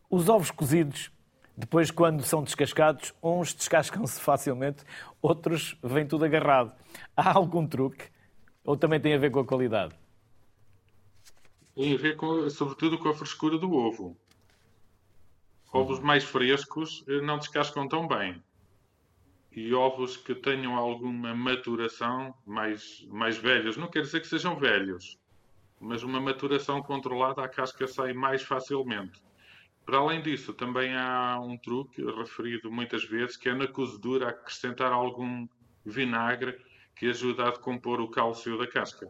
Os ovos cozidos, depois quando são descascados, uns descascam-se facilmente, outros vêm tudo agarrado. Há algum truque? Ou também tem a ver com a qualidade? Tem a ver, com, sobretudo, com a frescura do ovo. Ovos mais frescos eh, não descascam tão bem. E ovos que tenham alguma maturação, mais, mais velhos, não quer dizer que sejam velhos, mas uma maturação controlada, a casca sai mais facilmente. Para além disso, também há um truque referido muitas vezes, que é na cozedura acrescentar algum vinagre que ajuda a decompor o cálcio da casca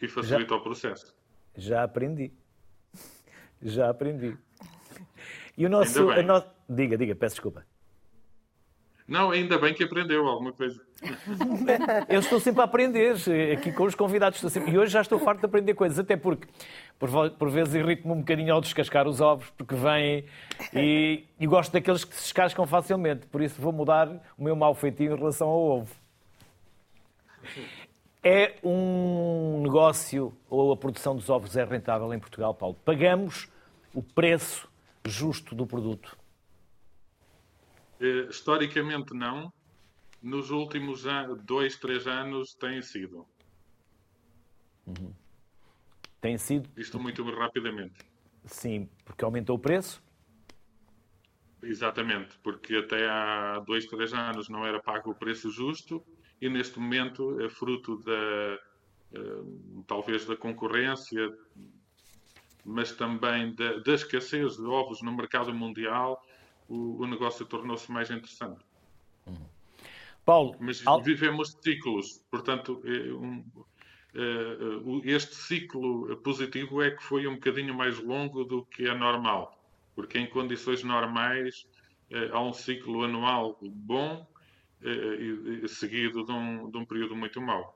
e facilita já, o processo. Já aprendi. [LAUGHS] Já aprendi. E o nosso. No... Diga, diga, peço desculpa. Não, ainda bem que aprendeu alguma coisa. [LAUGHS] Eu estou sempre a aprender, aqui com os convidados. Sempre... E hoje já estou farto de aprender coisas, até porque por, por vezes irrito-me um bocadinho ao descascar os ovos, porque vêm e, e gosto daqueles que se descascam facilmente. Por isso vou mudar o meu mau feitio em relação ao ovo. É um negócio, ou a produção dos ovos é rentável em Portugal, Paulo? Pagamos o preço justo do produto? Uh, historicamente, não. Nos últimos dois, três anos tem sido. Uhum. Tem sido? Isto muito rapidamente. Sim, porque aumentou o preço? Exatamente, porque até há dois, três anos não era pago o preço justo e neste momento é fruto da, eh, talvez da concorrência, mas também da, da escassez de ovos no mercado mundial, o, o negócio tornou-se mais interessante. Uhum. Paulo, mas vivemos ciclos, portanto, é um, é, este ciclo positivo é que foi um bocadinho mais longo do que é normal, porque em condições normais é, há um ciclo anual bom seguido de um, de um período muito mau.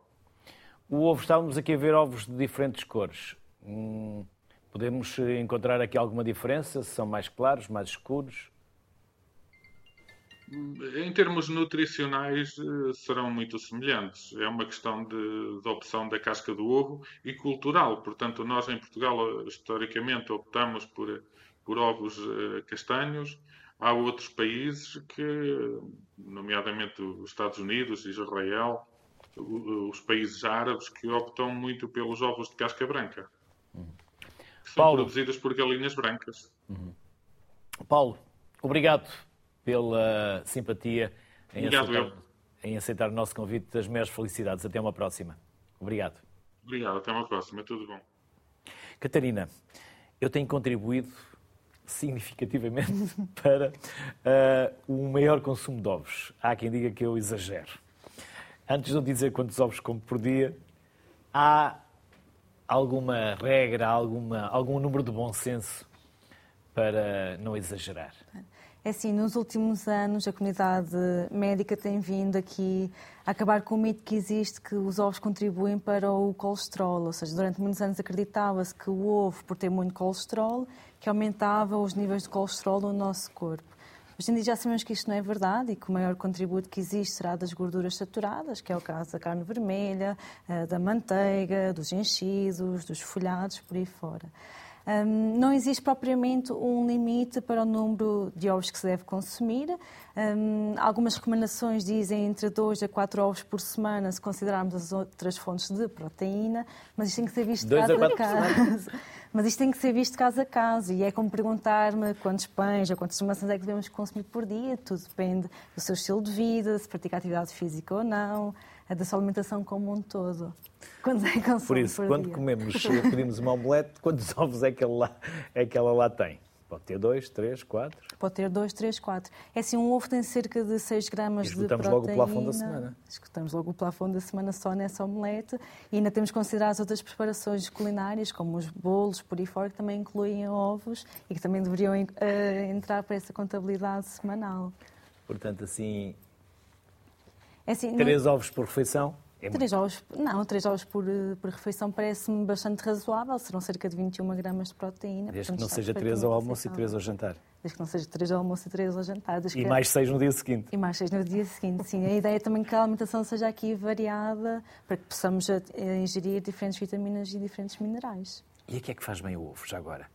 O ovo, estávamos aqui a ver ovos de diferentes cores. Hum, Podemos encontrar aqui alguma diferença? São mais claros, mais escuros? Em termos nutricionais, eh, serão muito semelhantes. É uma questão de, de, opção da casca do ovo e cultural. Portanto, nós em Portugal, historicamente, optamos por, por ovos eh, castanhos. Há outros países que, nomeadamente os Estados Unidos, Israel, os países árabes que optam muito pelos ovos de casca branca. Que são Paulo. produzidos por galinhas brancas. Paulo, obrigado pela simpatia em, Obrigado, aceitar, em aceitar o nosso convite. Das maiores felicidades. Até uma próxima. Obrigado. Obrigado, até uma próxima. Tudo bom. Catarina, eu tenho contribuído significativamente [LAUGHS] para ah, o maior consumo de ovos. Há quem diga que eu exagero. Antes de eu dizer quantos ovos como por dia, há alguma regra, alguma, algum número de bom senso para não exagerar? É assim, nos últimos anos a comunidade médica tem vindo aqui a acabar com o mito que existe que os ovos contribuem para o colesterol, ou seja, durante muitos anos acreditava-se que o ovo, por ter muito colesterol, que aumentava os níveis de colesterol no nosso corpo. Hoje em dia já sabemos que isto não é verdade e que o maior contributo que existe será das gorduras saturadas, que é o caso da carne vermelha, eh, da manteiga, dos enchidos, dos folhados, por aí fora. Hum, não existe propriamente um limite para o número de ovos que se deve consumir. Hum, algumas recomendações dizem entre 2 a 4 ovos por semana, se considerarmos as outras fontes de proteína, mas isto tem que ser visto Dois a caso a por caso. [LAUGHS] Mas isto tem que ser visto caso a caso e é como perguntar-me quantos pães ou quantas maçãs é que devemos consumir por dia. Tudo depende do seu estilo de vida, se pratica atividade física ou não, da sua alimentação como um todo. Quantos é que Por isso, por quando dia? comemos, pedimos uma omelete, quantos [LAUGHS] ovos é que, ela é que ela lá tem? Pode ter dois, três, quatro. Pode ter 2, 3, 4. É assim, um ovo tem cerca de 6 gramas de proteína. logo o plafond da semana. Esgotamos logo o plafond da semana só nessa omelete. E ainda temos que considerar as outras preparações culinárias, como os bolos, por aí fora, que também incluem ovos e que também deveriam eh, entrar para essa contabilidade semanal. Portanto, assim, É assim, não- três ovos por refeição é muito. Três ovos, não, três ovos por, eh, por refeição parece-me bastante razoável, serão cerca de 21 gramas de proteína. Desde que não seja três ao perfeitamente almoço e aceitável. três ao jantar. Desde que não seja três ao almoço e três ao jantar. desde E que- mais seis no dia seguinte. E mais seis no dia seguinte, sim. A ideia é também que a alimentação seja aqui variada para que possamos eh, ingerir diferentes vitaminas e diferentes minerais. E a que é que faz bem o ovo, já agora?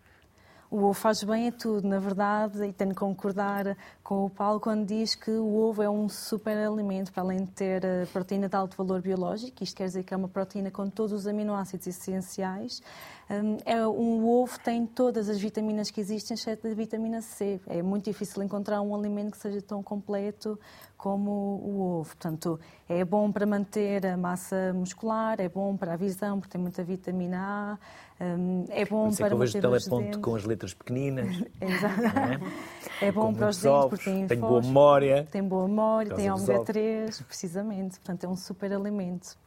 O ovo faz bem a tudo, na verdade, e tenho que concordar com o Paulo quando diz que o ovo é um super alimento, para além de ter a proteína de alto valor biológico, isto quer dizer que é uma proteína com todos os aminoácidos essenciais. Hum, É, um ovo tem todas as vitaminas que existem, exceto a vitamina C. É muito difícil encontrar um alimento que seja tão completo como o ovo. Portanto, é bom para manter a massa muscular, é bom para a visão, porque tem muita vitamina A, hum, é bom Por é para manter os dentes. com as letras pequeninas. [LAUGHS] Exato. é? É bom Com para os dentes ovos, porque tem, tem boa memória. Tem boa memória, tem ômega 3, precisamente. Portanto, é um super alimento.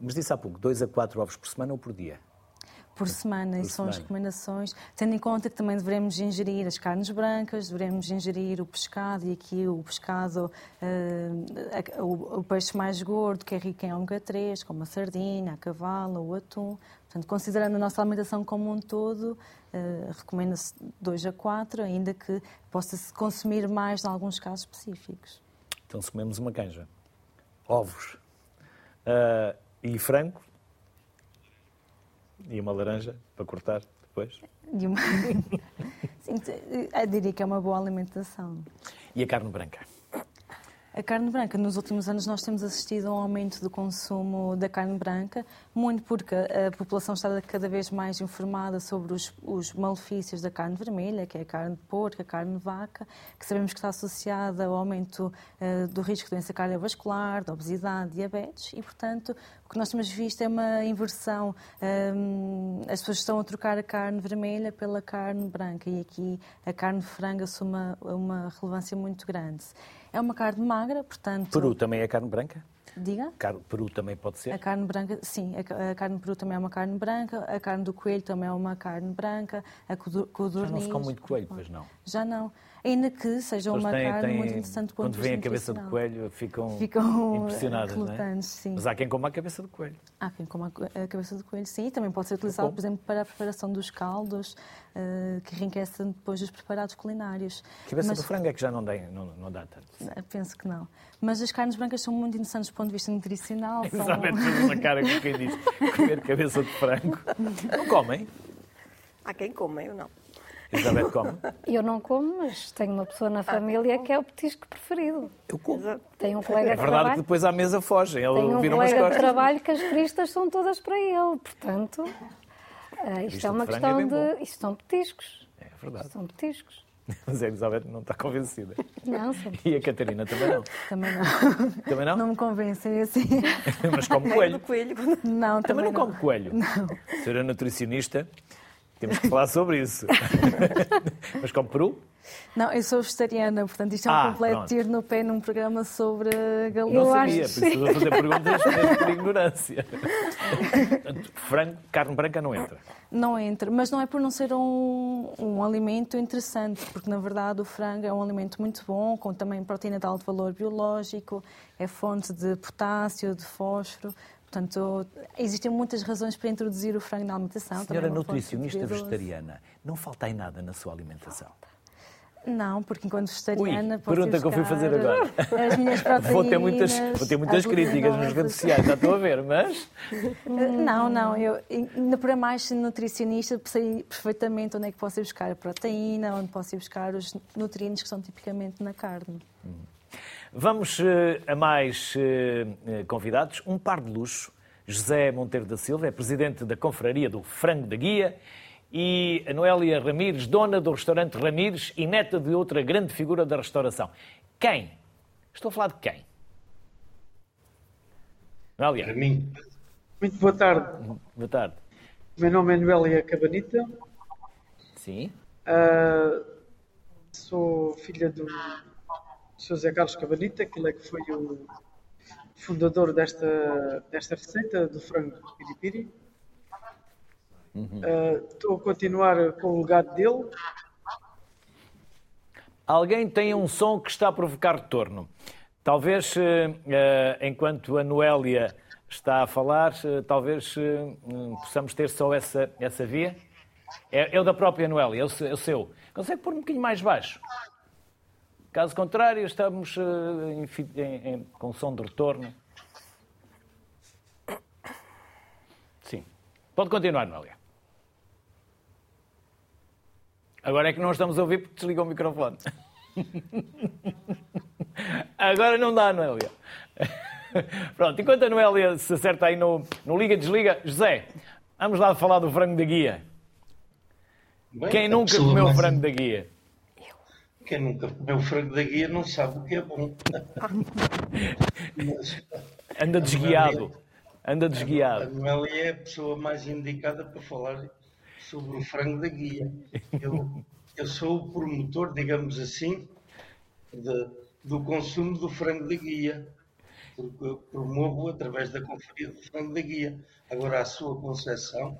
Mas disse há pouco, dois a quatro ovos por semana ou por dia? Por semana, Por e são as semana. recomendações, tendo em conta que também devemos ingerir as carnes brancas, devemos ingerir o pescado, e aqui o pescado, a- o, o peixe mais gordo, que é rico em ômega 3, como a sardinha, a cavala, o atum. Portanto, considerando a nossa alimentação como um todo, eh, recomenda-se 2 a 4, ainda que possa-se consumir mais em alguns casos específicos. Então se comemos uma canja, ovos ah, e frango e uma laranja para cortar depois. E uma... [LAUGHS] Sim, eu diria que é uma boa alimentação. E a carne branca? A carne branca, nos últimos anos nós temos assistido a um aumento do consumo da carne branca, muito porque a população está cada vez mais informada sobre os, os malefícios da carne vermelha, que é a carne de porco, a carne de vaca, que sabemos que está associada ao aumento eh, do risco de doença cardiovascular, de obesidade, diabetes, e portanto o que nós temos visto é uma inversão. Hum, as pessoas estão a trocar a carne vermelha pela carne branca e aqui a carne de frango assume uma, uma relevância muito grande. É uma carne magra, portanto. Peru também é carne branca? Diga? Car- Peru também pode ser? A carne branca, sim, a ca- a carne peru também é uma carne branca, a carne do coelho também é uma carne branca, a codu- Já codorniz... não se come muito coelho, pois não. Já não. Ainda que seja uma têm- carne têm- muito interessante do ponto Quando de vista vêem a cabeça de nutricional. coelho, ficam, Ficam impressionados, não é? sim. Mas há quem coma a cabeça de coelho. Há quem coma a a cabeça de coelho, sim, e também pode ser utilizado, por exemplo, para a preparação dos caldos, eh, que enriquecem depois os preparados culinários. Cabeça Mas- do frango é que já não, dá, não, não dá tanto. Eh, Penso que não. Mas as carnes brancas são muito interessantes do ponto de vista nutricional. [LAUGHS] são- Exatamente, fez uma cara com quem diz comer cabeça de frango. [LAUGHS] Não comem? Há quem coma, eu não. Elizabeth come? Eu não como, mas tenho uma pessoa na família que é o petisco preferido. Eu como. Tenho um colega É de verdade que trabalho. depois à mesa fogem. Ele Tenho um viram umas colega de costas. trabalho que as cristas são todas para ele. Portanto, ah, [LAUGHS] isto é uma de é questão bem de. Isto são petiscos. É verdade. Isto são petiscos. [LAUGHS] Mas a Elizabeth não está convencida. Não, são [LAUGHS] E a Catarina também não. Também não. Também não? Não me convencem assim. Mas come Do coelho. coelho. Não, Também também não come coelho. Senhora nutricionista, temos que falar sobre isso. [LAUGHS] Mas come peru? Não, eu sou vegetariana, portanto isto é um Ah, completo pronto. tiro no pé num programa sobre Não galinhas. Eu sabia, a fazer [LAUGHS] perguntas por ignorância. Frango, carne branca não entra. Não entra, mas não é por não ser um, um alimento interessante, porque na verdade o frango é um alimento muito bom, com também proteína de alto valor biológico, é fonte de potássio, de fósforo. Portanto, existem muitas razões para introduzir o frango na alimentação. Senhora é nutricionista de B12. vegetariana, não falta aí nada na sua alimentação? Não, porque enquanto vegetariana. Ui, pergunta que eu fui fazer agora. As minhas proteínas. [LAUGHS] Vou ter muitas, vou ter muitas as críticas nas redes [LAUGHS] sociais, já estou a ver, mas Não, não, eu ainda para mais nutricionista sei perfeitamente onde é que posso ir buscar a proteína, onde posso ir buscar os nutrientes que são tipicamente na carne. Vamos eh, a mais eh, eh, convidados. Um par de luxo. José Monteiro da Silva é presidente da Confraria do Frango da Guia e a Noélia Ramires, dona do restaurante Ramires e neta de outra grande figura da restauração. Quem? Estou a falar de quem? Para Noélia, mim. Muito boa tarde. boa tarde. Meu nome é Noélia Cabanita. Sim. Ah, sou filha do. José Carlos Cabanita, que é que foi o fundador desta, desta receita do frango piripiri. Ah, Estou a continuar com o legado dele. Alguém tem um som que está a provocar retorno. Talvez, eh, enquanto a Noélia está a falar, eh, talvez hum, possamos ter só essa, essa via. É, é o da própria Noélia, é o seu. é o seu. Consegue pôr um bocadinho mais baixo? Caso contrário, estamos eh, em em- em- com som de retorno. Sim. Pode continuar, Noélia. Agora é que não estamos a ouvir porque desligou o microfone. [LAUGHS] Agora não dá, Noélia. [LAUGHS] Pronto, enquanto a Noélia se acerta aí no, no liga-desliga, José, vamos lá falar do frango da guia. Bem, Quem a nunca comeu mais- frango da guia? Quem nunca comeu frango da guia não sabe o que é bom. [LAUGHS] Mas Anda desguiado. Anda a desguiado. Noélia é a pessoa mais indicada para falar sobre o frango da guia. Eu, eu sou o promotor, digamos assim, de- do consumo do frango da guia. Porque eu promovo através da conferência do frango da guia. Agora, a sua concepção,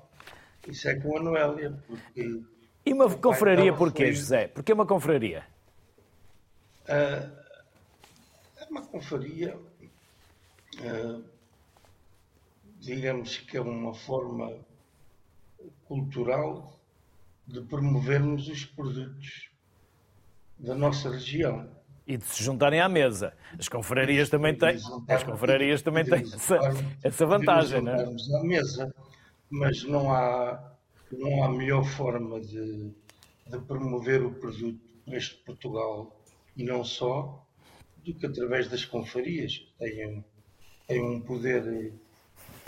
isso é com a Noélia, porque E uma confraria porquê, José? Porquê uma confraria? Ah, é uma confraria, ah, digamos que é uma forma cultural de promovermos os produtos da nossa região. E de se juntarem à mesa. As confrarias também têm, as confrarias também têm essa, essa vantagem, não é? À mesa, mas não há, não há melhor forma de, de promover o produto neste Portugal e não só, do que através das confrarias, que têm, têm um poder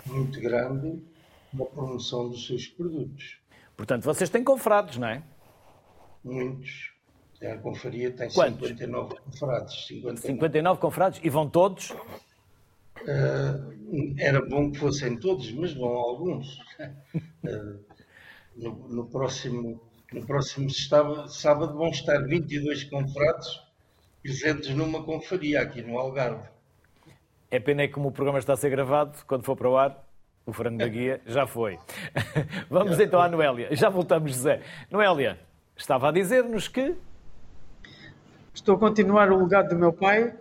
muito grande na promoção dos seus produtos. Portanto, vocês têm confrados, não é? Muitos. A confraria tem Quantos? 59 confrados. 59. 59 confrados e vão todos. Uh, era bom que fossem todos, mas vão alguns. Uh, no, no próximo, no próximo sábado, sábado vão estar 22 confrados presentes numa confraria aqui no Algarve. É pena é que como o programa está a ser gravado, quando for para o ar, o frango da guia já foi. [LAUGHS] Vamos então à Noélia. Já voltamos, José. Noélia, estava a dizer-nos que Estou a continuar o legado do meu pai,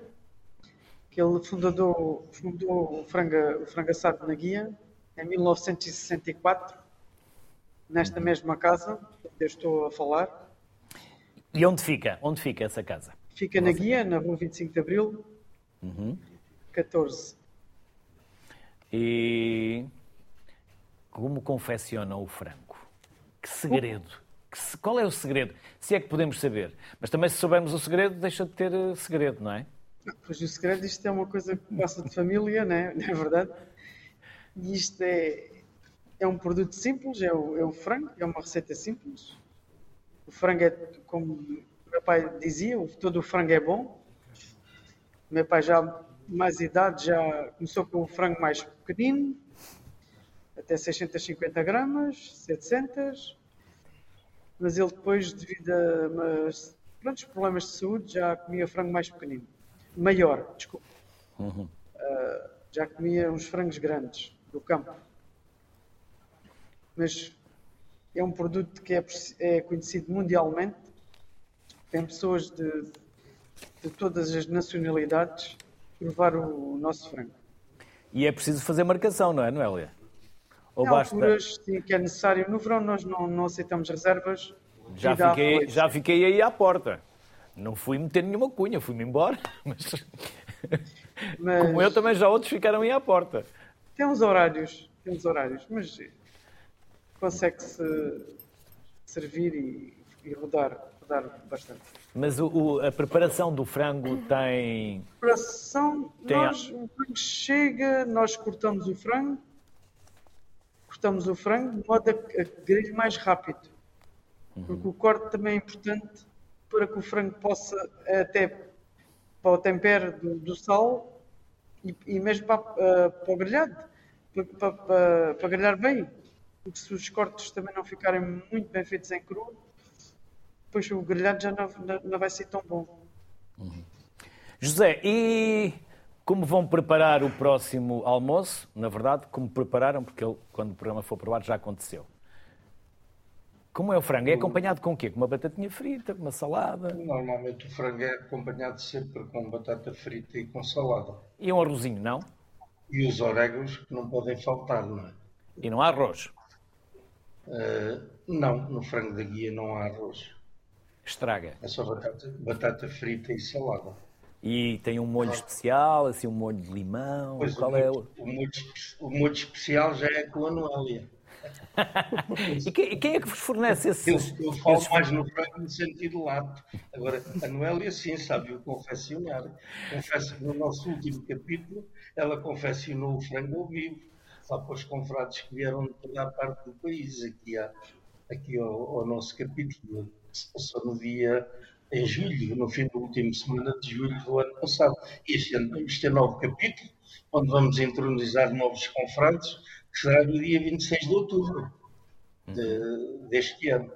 que ele fundador, fundou o frango, o frango assado na guia em 1964, nesta mesma casa onde eu estou a falar. E onde fica? Onde fica essa casa? Fica na guia, na rua 25 de Abril, 14. E como confeccionam o frango? Que segredo, que se- qual é o segredo? Se é que podemos saber. Mas também, se soubermos o segredo, deixa de ter eh, segredo, não é? Pois o segredo, isto é uma coisa que passa de família, né? [LAUGHS] não é verdade? E isto é, é um produto simples, é o, é o frango, é uma receita simples. O frango é, como pai dizia, todo o frango é bom. Meu pai já, mais idade, já começou com o frango mais pequenino, até 650 gramas, 700. Mas ele depois, devido a mas, problemas de saúde, já comia frango mais pequenino. Maior, desculpa. Ah, já comia uns frangos grandes do campo. Mas é um produto que é, é conhecido mundialmente. Tem pessoas de, de todas as nacionalidades provar o nosso frango. E é preciso fazer marcação, não é, Noélia? Ou Em basta. alturas sim, que é necessário. No verão nós não, não aceitamos reservas. Já fiquei, já fiquei aí à porta. Não fui meter nenhuma cunha, fui-me embora. [LAUGHS] Mas, Mas como eu, também já outros ficaram aí à porta. Tem uns horários, tem uns horários, mas consegue-se servir e, e rodar, bastante. Mas o- o- a preparação do frango tem. Preparação, Tem a- nós, o frango chega, nós cortamos o frango, cortamos o frango de modo a que a grelhe mais rápido. Porque o corte também é importante para que o frango possa até para o tempero do, do sal e, e mesmo para, ah, para o grelhado, para, para, para, para grelhar bem. Porque se os cortes também não ficarem muito bem feitos em cru, depois o grelhado já não, não, vai ser tão bom. José, e como vão preparar o próximo almoço? Na verdade, como prepararam, porque ele, quando o programa for provado já aconteceu. Como é o frango? É acompanhado com o quê? Com uma batatinha frita, com uma salada Normalmente o frango é acompanhado sempre com batata frita e com salada. e um arrozinho, não? E os orégãos que não podem faltar, não é? E não há arroz. Eh, não, no frango da guia não há arroz. Estraga. É só batata, batata frita e salada. E tem um molho especial, assim, um molho de limão. Pois Qual o, é molho, o... o, molho, o molho especial já é com a Noélia. [LAUGHS] E quem, quem é que vos fornece Eu, esses... eu falo esses- mais no frango no sentido lato. Agora, a Noélia sim sabe o confeccionar. Confesso que no nosso último capítulo ela confeccionou o frango ao vivo, lá para os confrades que vieram de toda a parte do país, aqui, à- aqui ao, ao nosso capítulo, que se passou no dia em julho, no fim da última semana de julho do ano passado. E este ano vamos ter novo capítulo, onde vamos entronizar novos confrades, que será no dia 26 de outubro de- deste ano.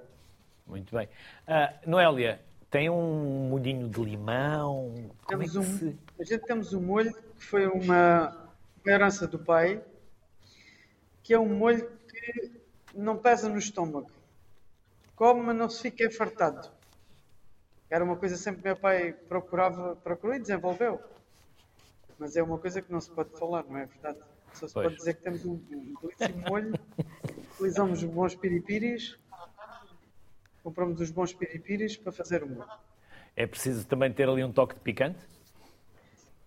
Muito bem. Ah, Noélia, tem um molhinho de limão? Como é Temos que um, se... A gente temos um molho que foi uma, uma herança do pai, que é um molho que não pesa no estômago. Come, mas não se fica enfartado. Era uma coisa sempre que meu pai procurava, procurou e desenvolveu. Mas é uma coisa que não se pode falar, não é verdade? Só se Pois. pode dizer que temos um, um belíssimo molho, utilizamos bons piripiris, compramos os bons piripiris para fazer o molho. É preciso também ter ali um toque de picante?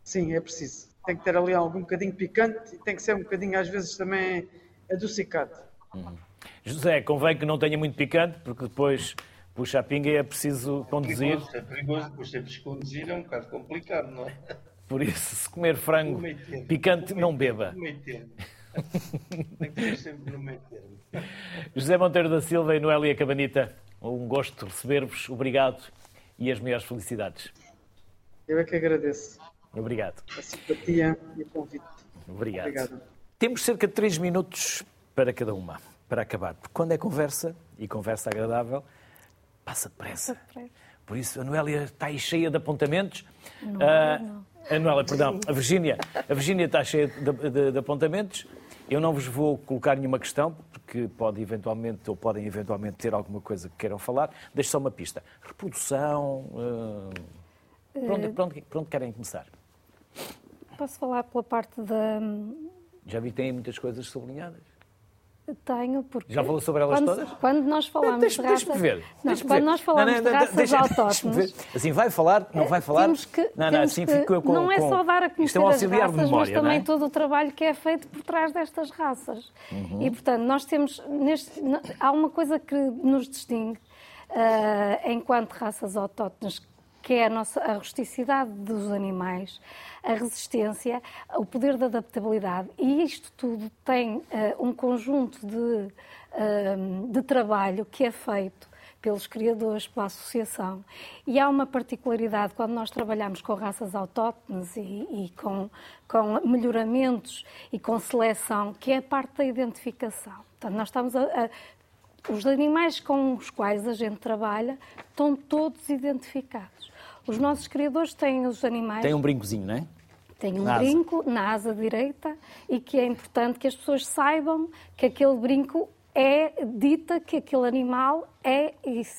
Sim, é preciso. Tem que ter ali algum bocadinho picante e tem que ser um bocadinho, às vezes, também adocicado. José, convém que não tenha muito picante, porque depois puxa a pinga e é preciso conduzir. Perigoso, é perigoso, depois temos que conduzir, é um bocado complicado, não é? Por isso, se comer frango meio termo. picante, No não beba. No meio termo. Tem que ser sempre no meio termo. José Monteiro da Silva e Noélia Cabanita, um gosto de receber-vos. Obrigado e as maiores felicidades. Eu é que agradeço Obrigado. a simpatia e o convite. Obrigado. Obrigado. Temos cerca de 3 minutos para cada uma, para acabar. Porque quando é conversa, e conversa agradável, passa depressa. Por isso, a Noélia está aí cheia de apontamentos. Ah, A Noélia, perdão, a Virgínia. A Virgínia está cheia de, de- de apontamentos. Eu não vos vou colocar nenhuma questão, porque pode eventualmente, ou podem eventualmente ter alguma coisa que queiram falar. Deixo só uma pista. Reprodução. ah, por, onde, por onde- por onde querem começar? Posso falar pela parte da. Já vi que têm muitas coisas sublinhadas. Tenho, porque. Já falou sobre elas quando, todas? Quando nós falamos Deixa- de Deixa-me raça- ver. Não, deixa-me quando ver. nós falamos Não, não, de raças deixa- autóctones. Assim, vai falar, não vai falar? Temos que, não, não, assim que- fico com. não é com- só dar a conhecer é um as raças, memória, mas também é? todo o trabalho que é feito por trás destas raças. Uhum. E, portanto, nós temos. Neste, há uma coisa que nos distingue, uh, enquanto raças autóctones, que é a, nossa, a rusticidade dos animais, a resistência, o poder de adaptabilidade. E isto tudo tem uh, um conjunto de, uh, de trabalho que é feito pelos criadores, pela associação. E há uma particularidade quando nós trabalhamos com raças autóctones e, e com, com, melhoramentos e com seleção, que é a parte da identificação. Portanto, nós estamos a, a os animais com os quais a gente trabalha estão todos identificados. Os nossos criadores têm os animais. Tem um brincozinho, não é? Tem um na brinco asa. na asa direita e que é importante que as pessoas saibam que aquele brinco é dita que aquele animal é,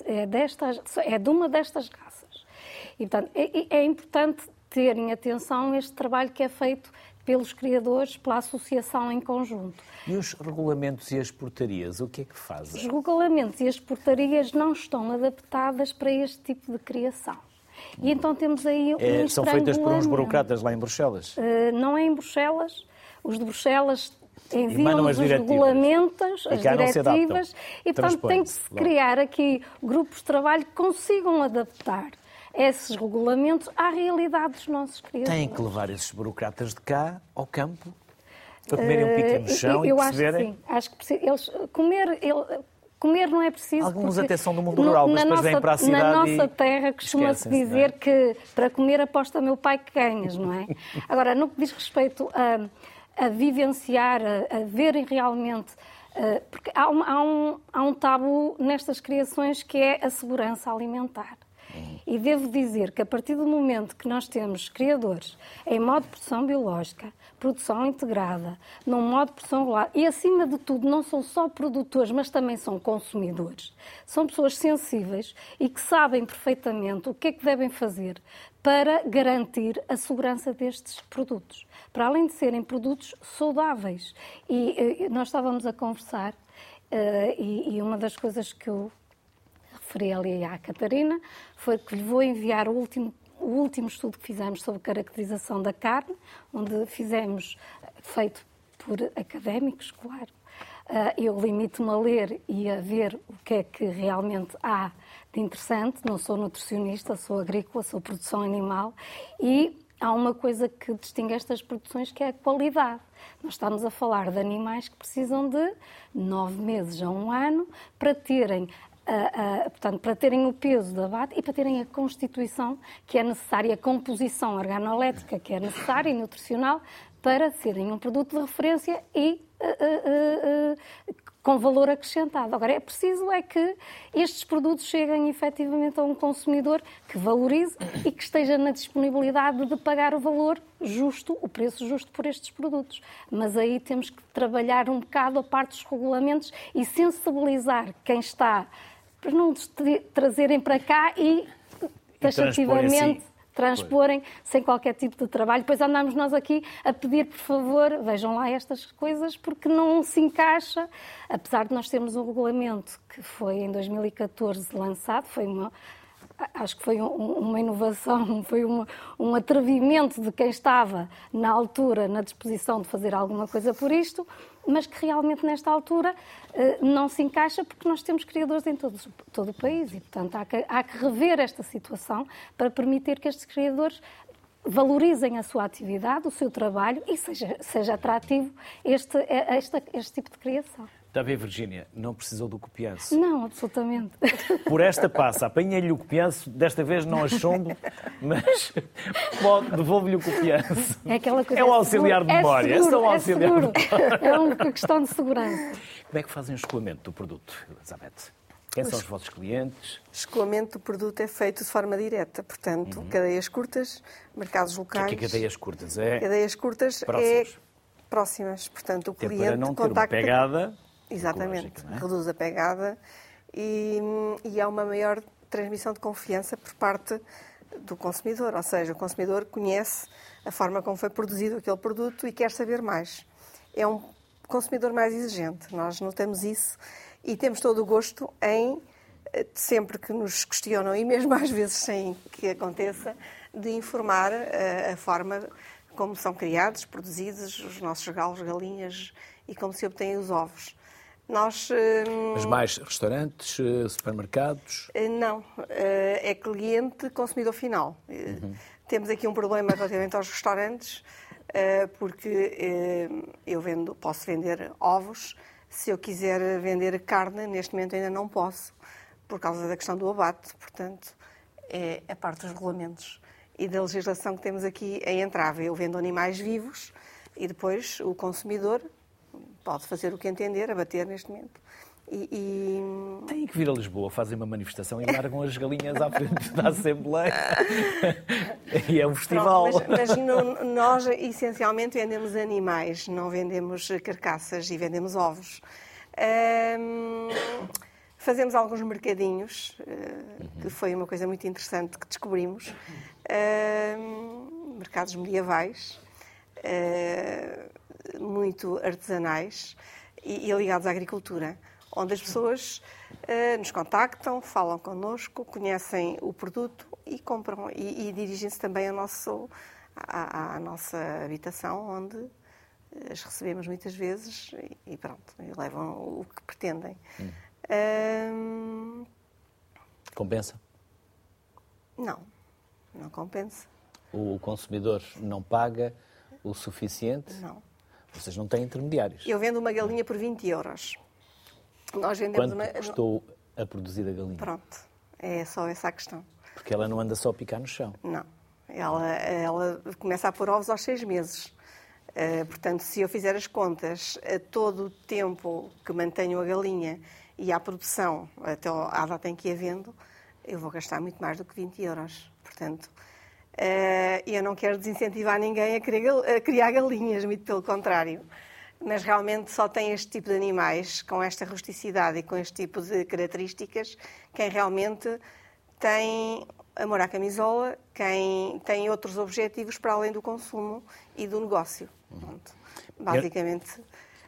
é, destas, é de uma destas raças. E, portanto, é, é importante terem atenção a este trabalho que é feito pelos criadores, pela associação em conjunto. E os regulamentos e as portarias, o que é que fazem? Os regulamentos e as portarias não estão adaptadas para este tipo de criação. E então temos aí um é, São feitas por uns burocratas lá em Bruxelas? Uh, não é em Bruxelas. Os de Bruxelas enviam-nos os regulamentos, as diretivas, e portanto tem que se criar aqui grupos de trabalho que consigam adaptar esses regulamentos à realidade dos nossos criadores. Têm que levar esses burocratas de cá ao campo para comerem um pique no chão eu e perceberem? Acho que sim. Acho que eles comer... Ele, Comer não é preciso. Alguns até são do mundo rural, mas depois vêm para a cidade. Na nossa terra costuma-se dizer é? que para comer aposta meu pai que ganhas, não é? [LAUGHS] Agora, no que diz respeito a a vivenciar, a, a verem realmente. Uh, porque há um, há, um, há um tabu nestas criações que é a segurança alimentar. E devo dizer que a partir do momento que nós temos criadores em modo de produção biológica, produção integrada, num modo de produção regular, e acima de tudo não são só produtores, mas também são consumidores, são pessoas sensíveis e que sabem perfeitamente o que é que devem fazer para garantir a segurança destes produtos, para além de serem produtos saudáveis. E eh, nós estávamos a conversar, eh, e uma das coisas que eu referi ali à Catarina foi que lhe vou enviar o último o último estudo que fizemos sobre caracterização da carne, onde fizemos, feito por académicos, claro, eh, eu limito-me a ler e a ver o que é que realmente há de interessante. Não sou nutricionista, sou agrícola, sou produção animal e há uma coisa que distingue estas produções que é a qualidade. Nós estamos a falar de animais que precisam de nove meses a um ano para terem Portanto, para terem o peso da abate e para terem a constituição que é necessária, a composição organolética que é necessária e nutricional para serem um produto de referência e uh, com valor acrescentado. Agora, é preciso é que estes produtos cheguem efetivamente a um consumidor que valorize e que esteja na disponibilidade de pagar o valor justo, o preço justo por estes produtos. Mas aí temos que trabalhar um bocado a parte dos regulamentos e sensibilizar quem está para não trazerem para cá e taxativamente transporem sem qualquer tipo de trabalho. Depois andamos nós aqui a pedir, por favor, vejam lá estas coisas, porque não se encaixa, apesar de nós termos um regulamento que foi em 2014 lançado, foi uma, acho que foi um, uma inovação, [LAUGHS] foi uma, um atrevimento de quem estava na altura na disposição de fazer alguma coisa por isto, mas que realmente nesta altura eh, não se encaixa porque nós temos criadores em todo, todo o país e, portanto, há que, há que rever esta situação para permitir que estes criadores valorizem a sua atividade, o seu trabalho e seja, seja atrativo este, este, este tipo de criação. Está a ver, Virgínia, não precisou do copianço. Não, absolutamente. Por esta passa, apanhei-lhe o copianço, desta vez não a chumbo, mas devolvo-lhe o copianço. É aquela coisa. É um auxiliar de memória. É, seguro, é, um auxiliar é, seguro. é uma questão de segurança. Como é que fazem o escoamento do produto, Elizabeth? Quem são os vossos clientes? O escoamento do produto é feito de forma direta, portanto, uhum. cadeias curtas, mercados locais. O que é cadeias curtas? É... Cadeias curtas próximas. é próximas, portanto, o Até cliente para não ter contacta... uma pegada Exatamente, é? reduz a pegada e, e há uma maior transmissão de confiança por parte do consumidor, ou seja, o consumidor conhece a forma como foi produzido aquele produto e quer saber mais. É um consumidor mais exigente, nós notamos isso e temos todo o gosto em, eh, sempre que nos questionam, e mesmo às vezes sem que aconteça, de informar a, eh, a forma como são criados, produzidos os nossos galos, galinhas e como se obtêm os ovos. Nós. Mas mais restaurantes, eh, supermercados? eh, Não, eh, é cliente consumidor final. Eh, Temos aqui um problema relativamente aos restaurantes, porque eu vendo, posso vender ovos. Se eu quiser vender carne, neste momento ainda não posso, por causa da questão do abate. Portanto, é a parte dos regulamentos e da legislação que temos aqui em entrave. Eu vendo animais vivos e depois o consumidor pode fazer o que entender, abater neste momento. E, e- Têm que vir a Lisboa, fazem uma manifestação e largam as galinhas à frente da Assembleia. [LAUGHS] e é um festival. Pronto, mas, mas no- nós essencialmente vendemos animais, não vendemos carcaças e vendemos ovos. Fazemos alguns mercadinhos, eh, que foi uma coisa muito interessante que descobrimos. Mercados medievais, eh, muito artesanais e, e ligados à agricultura, onde as pessoas eh, nos contactam, falam connosco, conhecem o produto e compram e, e dirigem-se também ao nosso, à, à nossa habitação, onde eh, as recebemos muitas vezes e, e pronto, levam o que pretendem. Ahm, Compensa? não, não compensa, O consumidor não paga o suficiente? não. Vocês não têm intermediários. Eu vendo uma galinha por 20 euros. Nós vendemos Quanto uma. custou a produzir a galinha? Pronto, é só essa a questão. Porque ela não anda só a picar no chão. Não. Ela, ela começa a pôr ovos aos seis meses. Eh, portanto, se eu fizer as contas a todo o tempo que mantenho a galinha e à produção, até à data em que a vendo, eu vou gastar muito mais do que 20 euros. Portanto, eh, eu não quero desincentivar ninguém a criar, gal- a criar galinhas, muito pelo contrário. Mas realmente só tem este tipo de animais, com esta rusticidade e com este tipo de características, quem realmente tem amor à camisola, quem tem outros objetivos para além do consumo e do negócio. Pronto. Basicamente.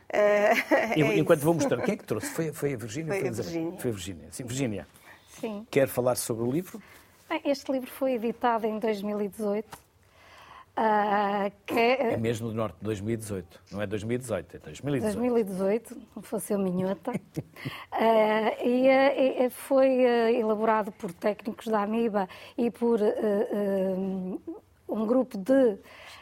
eh, [LAUGHS] E- é Enquanto isso. vou mostrar, quem é que trouxe? Foi, foi a Virgínia? Foi a Isabel? Virgínia. Foi a Virgínia. Sim, Virgínia. Sim. Quer falar sobre o livro? Bem, Este livro foi editado em 2018. ah, que é- É mesmo do Norte de 2018. Não é 2018, é 2018. 2018, não fosse eu minhota, [LAUGHS] Ah, e ah, foi elaborado por técnicos da Amiba e por um grupo de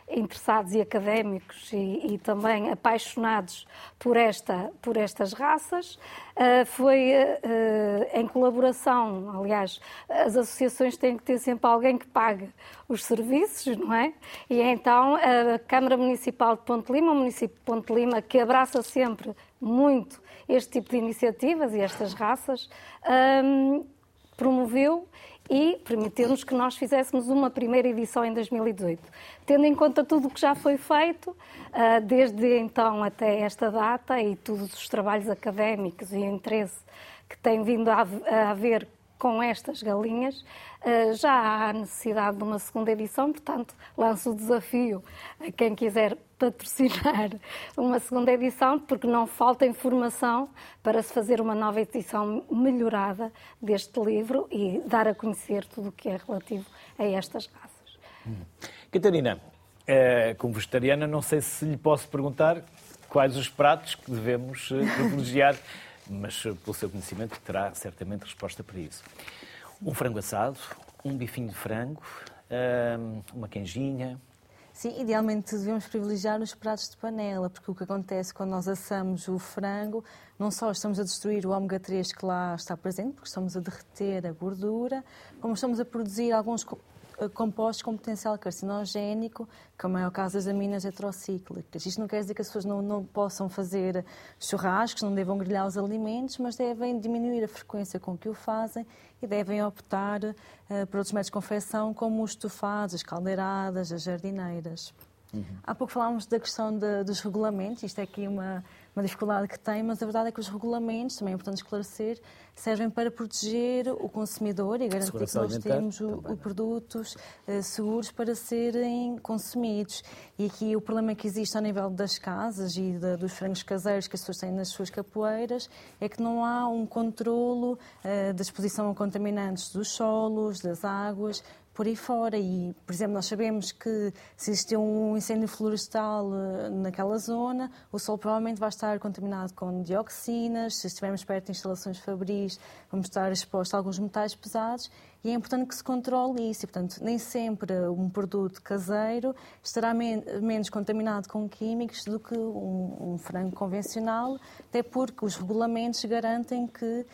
interessados e académicos e, e também apaixonados por, esta, por estas raças. Ah, foi ah, em colaboração, aliás, as associações têm que ter sempre alguém que pague os serviços, não é? E então a Câmara Municipal de Ponte Lima, o município de Ponte Lima, que abraça sempre muito este tipo de iniciativas e estas raças, hum, promoveu e permitiu-nos que nós fizéssemos uma primeira edição em 2018. Tendo em conta tudo o que já foi feito, ah, desde então até esta data, e todos os trabalhos académicos e o interesse que tem vindo a hav- a haver com estas galinhas, ah, já há necessidade de uma segunda edição, portanto, lanço o desafio a quem quiser patrocinar [LAUGHS] uma segunda edição, porque não falta informação para se fazer uma nova edição melhorada deste livro e dar a conhecer tudo o que é relativo a estas raças. Catarina, eh, como vegetariana, não sei se lhe posso perguntar quais os pratos que devemos eh, privilegiar, mas eh, pelo seu conhecimento terá certamente resposta para isso. Um frango assado, um bifinho de frango, eh, uma canjinha. Sim, idealmente devemos privilegiar os pratos de panela, porque o que acontece quando nós assamos o frango, não só estamos a destruir o ômega 3 que lá está presente, porque estamos a derreter a gordura, como estamos a produzir alguns compostos com potencial carcinogénico, como é o caso das aminas heterocíclicas. Isto não quer dizer que as pessoas não, não possam fazer churrascos, não devam grelhar os alimentos, mas devem diminuir a frequência com que o fazem e devem optar eh, por outros métodos de confecção, como os estofados, as caldeiradas, as jardineiras. Há pouco falámos da questão de- dos regulamentos, isto é aqui uma, uma dificuldade que tem, mas a verdade é que os regulamentos, também é importante esclarecer, servem para proteger o consumidor e garantir que nós temos o- o produtos eh, seguros para serem consumidos. E aqui o problema que existe ao nível das casas e da- dos frangos caseiros que as pessoas têm nas suas capoeiras é que não há um controlo eh, da exposição a contaminantes dos solos, das águas, por aí fora. E, por exemplo, nós sabemos que se existir um incêndio florestal eh, naquela zona, o solo provavelmente vai estar contaminado com dioxinas. Se estivermos perto de instalações fabris, vamos estar expostos a alguns metais pesados e é importante que se controle isso. E, portanto, nem sempre um produto caseiro estará men menos contaminado com químicos do que um, um, frango convencional, até porque os regulamentos garantem que uh,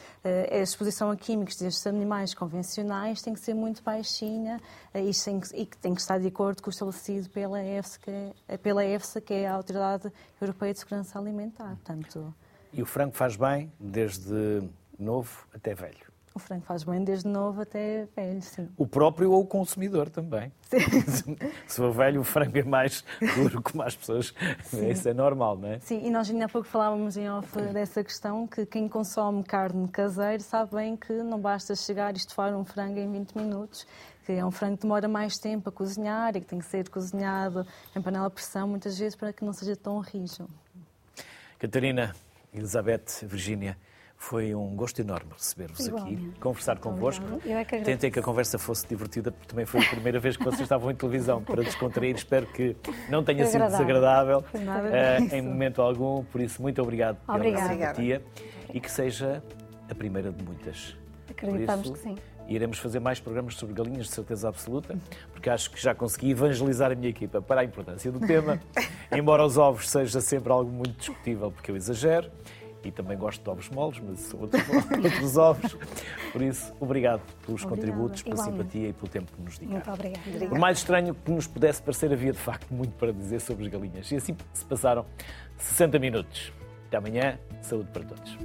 a exposição a químicos destes animais convencionais tem que ser muito baixinha uh, e, que, e que tem que estar de acordo com o estabelecido pela EFSA, que é, pela EFSA, que é a Autoridade Europeia de Segurança Alimentar. Portanto, e o frango faz bem desde novo até velho. O frango faz bem desde novo até velho, sim. O próprio ou o consumidor também. Sim. [LAUGHS] Se for velho, o frango é mais duro, como as pessoas. Sim. Isso é normal, não é? Sim, e nós ainda há pouco falávamos em off dessa questão que quem consome carne caseira sabe bem que não basta chegar e estufar um frango em 20 minutos, que é um frango que demora mais tempo a cozinhar e que tem que ser cozinhado em panela de pressão muitas vezes para que não seja tão rijo. Catarina, Elizabeth, Virgínia. Foi um gosto enorme receber-vos aqui, conversar convosco. É que Tentei que a conversa fosse divertida, porque também foi a primeira vez que vocês estavam em televisão para descontrair. Espero que não tenha sido desagradável uh, em momento algum. Por isso, muito obrigado Obrigada. pela simpatia e que seja a primeira de muitas. Acreditamos isso, que sim. Iremos fazer mais programas sobre galinhas, de certeza absoluta, porque acho que já consegui evangelizar a minha equipa para a importância do tema, [LAUGHS] embora os ovos seja sempre algo muito discutível, porque eu exagero e também gosto de ovos moles, mas são outros, [LAUGHS] outros ovos. Por isso, obrigado pelos Obrigada. contributos, pela Igualmente. simpatia e pelo tempo que nos dedicaram. Muito obrigada. Obrigada. Por mais estranho que nos pudesse parecer, havia de facto muito para dizer sobre as galinhas. E assim se passaram 60 minutos. Até amanhã. Saúde para todos.